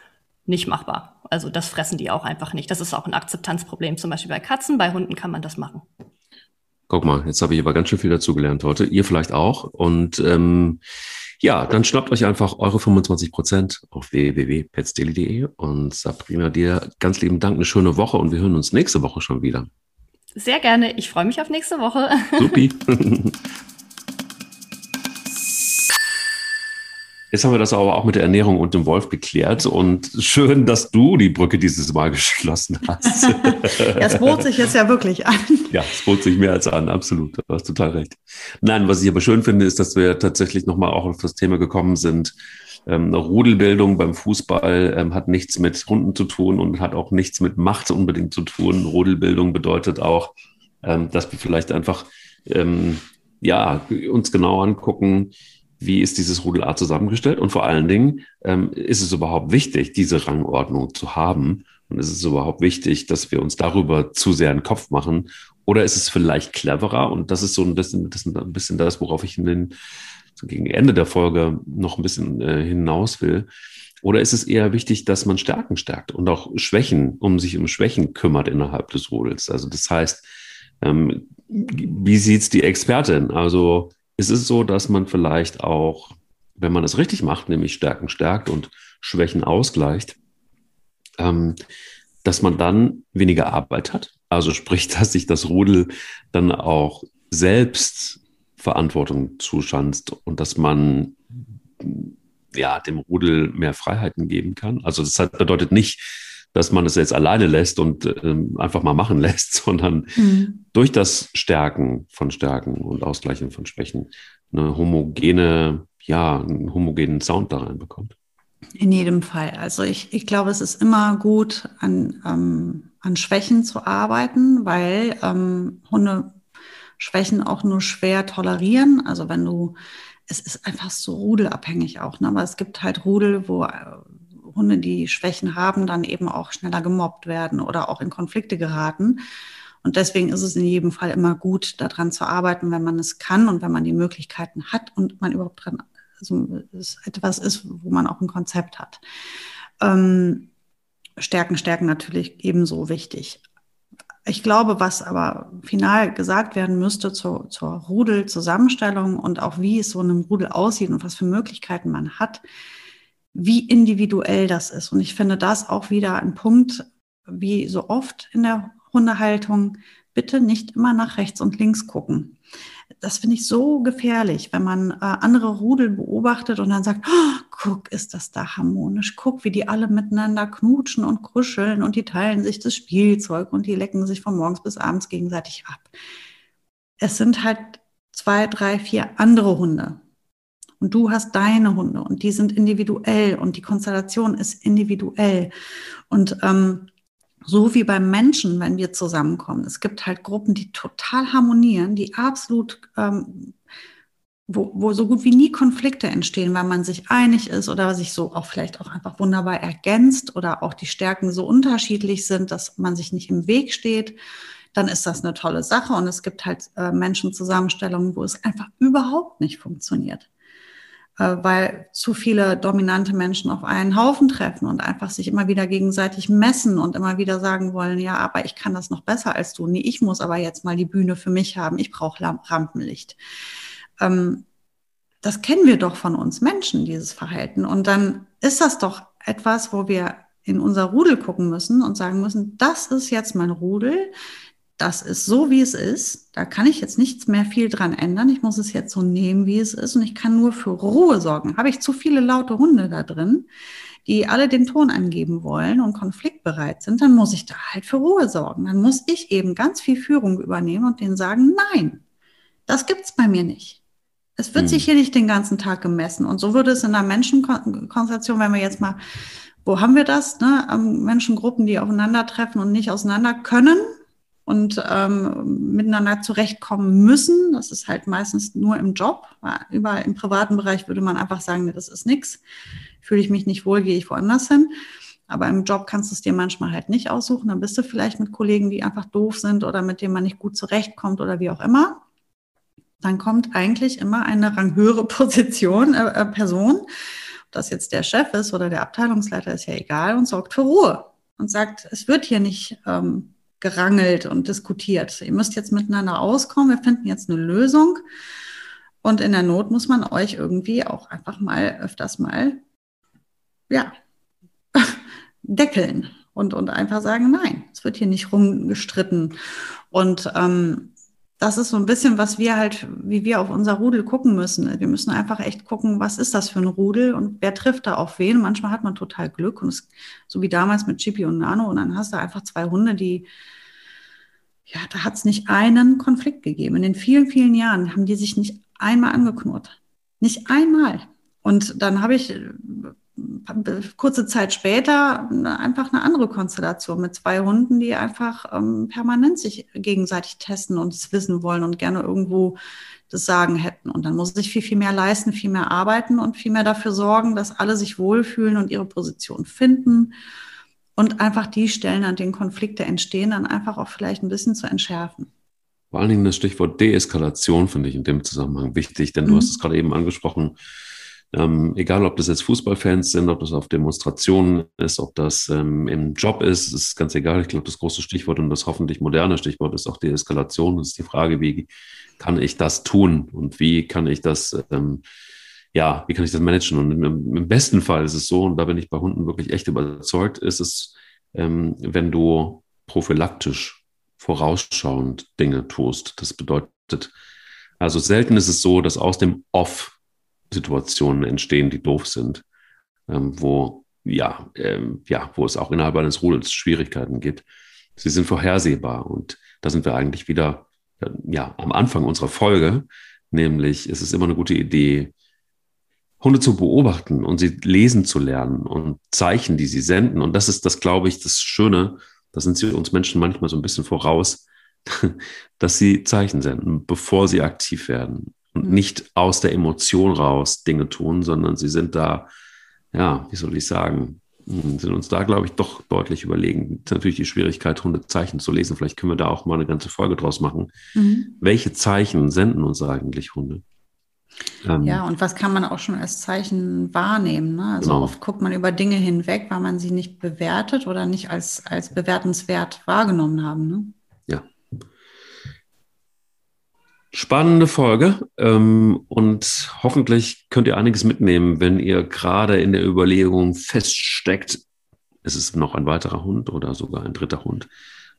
[SPEAKER 3] nicht machbar. Also das fressen die auch einfach nicht. Das ist auch ein Akzeptanzproblem. Zum Beispiel bei Katzen, bei Hunden kann man das machen.
[SPEAKER 1] Guck mal, jetzt habe ich aber ganz schön viel dazugelernt heute. Ihr vielleicht auch. Und ähm, ja, dann schnappt euch einfach eure 25 Prozent auf www.petsdaily.de und Sabrina, dir ganz lieben Dank, eine schöne Woche und wir hören uns nächste Woche schon wieder.
[SPEAKER 3] Sehr gerne. Ich freue mich auf nächste Woche.
[SPEAKER 1] Supi. Jetzt haben wir das aber auch mit der Ernährung und dem Wolf geklärt und schön, dass du die Brücke dieses Mal geschlossen hast.
[SPEAKER 2] es bot sich jetzt ja wirklich an.
[SPEAKER 1] Ja, es bot sich mehr als an, absolut. Du hast total recht. Nein, was ich aber schön finde, ist, dass wir tatsächlich nochmal auch auf das Thema gekommen sind. Ähm, Rudelbildung beim Fußball ähm, hat nichts mit Runden zu tun und hat auch nichts mit Macht unbedingt zu tun. Rudelbildung bedeutet auch, ähm, dass wir vielleicht einfach ähm, ja, uns genau angucken, wie ist dieses Rudel A zusammengestellt und vor allen Dingen, ähm, ist es überhaupt wichtig, diese Rangordnung zu haben? Und ist es überhaupt wichtig, dass wir uns darüber zu sehr einen Kopf machen? Oder ist es vielleicht cleverer? Und das ist so ein bisschen das, ein bisschen das worauf ich in den, so gegen Ende der Folge noch ein bisschen äh, hinaus will. Oder ist es eher wichtig, dass man Stärken stärkt und auch Schwächen, um sich um Schwächen kümmert innerhalb des Rudels? Also das heißt, ähm, wie sieht's die Expertin? Also ist es so, dass man vielleicht auch, wenn man es richtig macht, nämlich Stärken stärkt und Schwächen ausgleicht, ähm, dass man dann weniger Arbeit hat. Also sprich, dass sich das Rudel dann auch selbst Verantwortung zuschanzt und dass man ja, dem Rudel mehr Freiheiten geben kann. Also das bedeutet nicht, dass man es jetzt alleine lässt und ähm, einfach mal machen lässt, sondern mhm. durch das Stärken von Stärken und Ausgleichen von Schwächen eine homogene, ja, einen homogenen Sound da reinbekommt.
[SPEAKER 2] In jedem Fall. Also ich, ich glaube, es ist immer gut, an, ähm, an Schwächen zu arbeiten, weil ähm, Hunde Schwächen auch nur schwer tolerieren. Also wenn du, es ist einfach so rudelabhängig auch, ne? aber es gibt halt Rudel, wo äh, Hunde, die Schwächen haben, dann eben auch schneller gemobbt werden oder auch in Konflikte geraten. Und deswegen ist es in jedem Fall immer gut, daran zu arbeiten, wenn man es kann und wenn man die Möglichkeiten hat und man überhaupt dran, also es etwas ist, wo man auch ein Konzept hat. Ähm, Stärken, Stärken natürlich ebenso wichtig. Ich glaube, was aber final gesagt werden müsste zur, zur Rudelzusammenstellung und auch wie es so in einem Rudel aussieht und was für Möglichkeiten man hat, wie individuell das ist. Und ich finde das auch wieder ein Punkt, wie so oft in der Hundehaltung, bitte nicht immer nach rechts und links gucken. Das finde ich so gefährlich, wenn man äh, andere Rudel beobachtet und dann sagt, oh, guck, ist das da harmonisch, guck, wie die alle miteinander knutschen und kuscheln und die teilen sich das Spielzeug und die lecken sich von morgens bis abends gegenseitig ab. Es sind halt zwei, drei, vier andere Hunde. Und du hast deine Hunde und die sind individuell und die Konstellation ist individuell. Und ähm, so wie beim Menschen, wenn wir zusammenkommen. Es gibt halt Gruppen, die total harmonieren, die absolut, ähm, wo, wo so gut wie nie Konflikte entstehen, weil man sich einig ist oder sich so auch vielleicht auch einfach wunderbar ergänzt oder auch die Stärken so unterschiedlich sind, dass man sich nicht im Weg steht. Dann ist das eine tolle Sache. Und es gibt halt äh, Menschenzusammenstellungen, wo es einfach überhaupt nicht funktioniert. Äh, weil zu viele dominante Menschen auf einen Haufen treffen und einfach sich immer wieder gegenseitig messen und immer wieder sagen wollen, ja, aber ich kann das noch besser als du. Nee, ich muss aber jetzt mal die Bühne für mich haben. Ich brauche Rampenlicht. Ähm, das kennen wir doch von uns Menschen, dieses Verhalten. Und dann ist das doch etwas, wo wir in unser Rudel gucken müssen und sagen müssen, das ist jetzt mein Rudel das ist so, wie es ist. Da kann ich jetzt nichts mehr viel dran ändern. Ich muss es jetzt so nehmen, wie es ist. Und ich kann nur für Ruhe sorgen. Habe ich zu viele laute Hunde da drin, die alle den Ton angeben wollen und konfliktbereit sind, dann muss ich da halt für Ruhe sorgen. Dann muss ich eben ganz viel Führung übernehmen und denen sagen, nein, das gibt's bei mir nicht. Es wird hm. sich hier nicht den ganzen Tag gemessen. Und so würde es in einer Menschenkonstellation, wenn wir jetzt mal, wo haben wir das? Ne? Menschengruppen, die aufeinandertreffen und nicht auseinander können, und ähm, miteinander zurechtkommen müssen. Das ist halt meistens nur im Job. Überall im privaten Bereich würde man einfach sagen, nee, das ist nichts. Fühle ich mich nicht wohl, gehe ich woanders hin. Aber im Job kannst du es dir manchmal halt nicht aussuchen. Dann bist du vielleicht mit Kollegen, die einfach doof sind oder mit denen man nicht gut zurechtkommt oder wie auch immer. Dann kommt eigentlich immer eine ranghöhere Position, äh, äh, Person, ob das jetzt der Chef ist oder der Abteilungsleiter, ist ja egal, und sorgt für Ruhe und sagt, es wird hier nicht ähm, gerangelt und diskutiert. Ihr müsst jetzt miteinander auskommen, wir finden jetzt eine Lösung. Und in der Not muss man euch irgendwie auch einfach mal öfters mal, ja, deckeln und, und einfach sagen, nein, es wird hier nicht rumgestritten. Und ähm, das ist so ein bisschen, was wir halt, wie wir auf unser Rudel gucken müssen. Wir müssen einfach echt gucken, was ist das für ein Rudel und wer trifft da auf wen. Manchmal hat man total Glück und es, so wie damals mit Chippy und Nano und dann hast du einfach zwei Hunde, die, ja, da hat es nicht einen Konflikt gegeben. In den vielen, vielen Jahren haben die sich nicht einmal angeknurrt. Nicht einmal. Und dann habe ich kurze Zeit später einfach eine andere Konstellation mit zwei Hunden, die einfach ähm, permanent sich gegenseitig testen und es wissen wollen und gerne irgendwo das Sagen hätten. Und dann muss ich viel, viel mehr leisten, viel mehr arbeiten und viel mehr dafür sorgen, dass alle sich wohlfühlen und ihre Position finden und einfach die Stellen, an denen Konflikte entstehen, dann einfach auch vielleicht ein bisschen zu entschärfen.
[SPEAKER 1] Vor allen Dingen das Stichwort Deeskalation finde ich in dem Zusammenhang wichtig, denn mhm. du hast es gerade eben angesprochen ähm, egal, ob das jetzt Fußballfans sind, ob das auf Demonstrationen ist, ob das ähm, im Job ist, ist ganz egal. Ich glaube, das große Stichwort und das hoffentlich moderne Stichwort ist auch Deeskalation. Das ist die Frage, wie kann ich das tun und wie kann ich das, ähm, ja, wie kann ich das managen? Und im, im, besten Fall ist es so, und da bin ich bei Hunden wirklich echt überzeugt, ist es, ähm, wenn du prophylaktisch vorausschauend Dinge tust. Das bedeutet, also selten ist es so, dass aus dem Off Situationen entstehen, die doof sind, ähm, wo, ja, ähm, ja, wo es auch innerhalb eines Rudels Schwierigkeiten gibt. Sie sind vorhersehbar und da sind wir eigentlich wieder äh, ja, am Anfang unserer Folge, nämlich es ist immer eine gute Idee, Hunde zu beobachten und sie lesen zu lernen und Zeichen, die sie senden. Und das ist das, glaube ich, das Schöne. Da sind sie uns Menschen manchmal so ein bisschen voraus, dass sie Zeichen senden, bevor sie aktiv werden und nicht aus der Emotion raus Dinge tun, sondern sie sind da, ja, wie soll ich sagen, hm, sind uns da, glaube ich, doch deutlich überlegen. Das ist natürlich die Schwierigkeit, Hundezeichen zu lesen. Vielleicht können wir da auch mal eine ganze Folge draus machen. Mhm. Welche Zeichen senden uns eigentlich Hunde?
[SPEAKER 2] Ähm, ja, und was kann man auch schon als Zeichen wahrnehmen? Ne? Also genau. oft guckt man über Dinge hinweg, weil man sie nicht bewertet oder nicht als, als bewertenswert wahrgenommen haben. Ne?
[SPEAKER 1] Ja. Spannende Folge ähm, und hoffentlich könnt ihr einiges mitnehmen, wenn ihr gerade in der Überlegung feststeckt, es ist noch ein weiterer Hund oder sogar ein dritter Hund.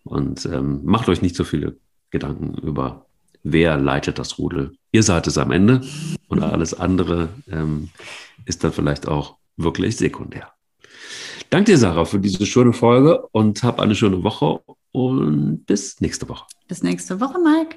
[SPEAKER 1] Und ähm, macht euch nicht so viele Gedanken über wer leitet das Rudel. Ihr seid es am Ende und alles andere ähm, ist dann vielleicht auch wirklich sekundär. Danke dir, Sarah, für diese schöne Folge und hab eine schöne Woche und bis nächste Woche.
[SPEAKER 2] Bis nächste Woche, Mike.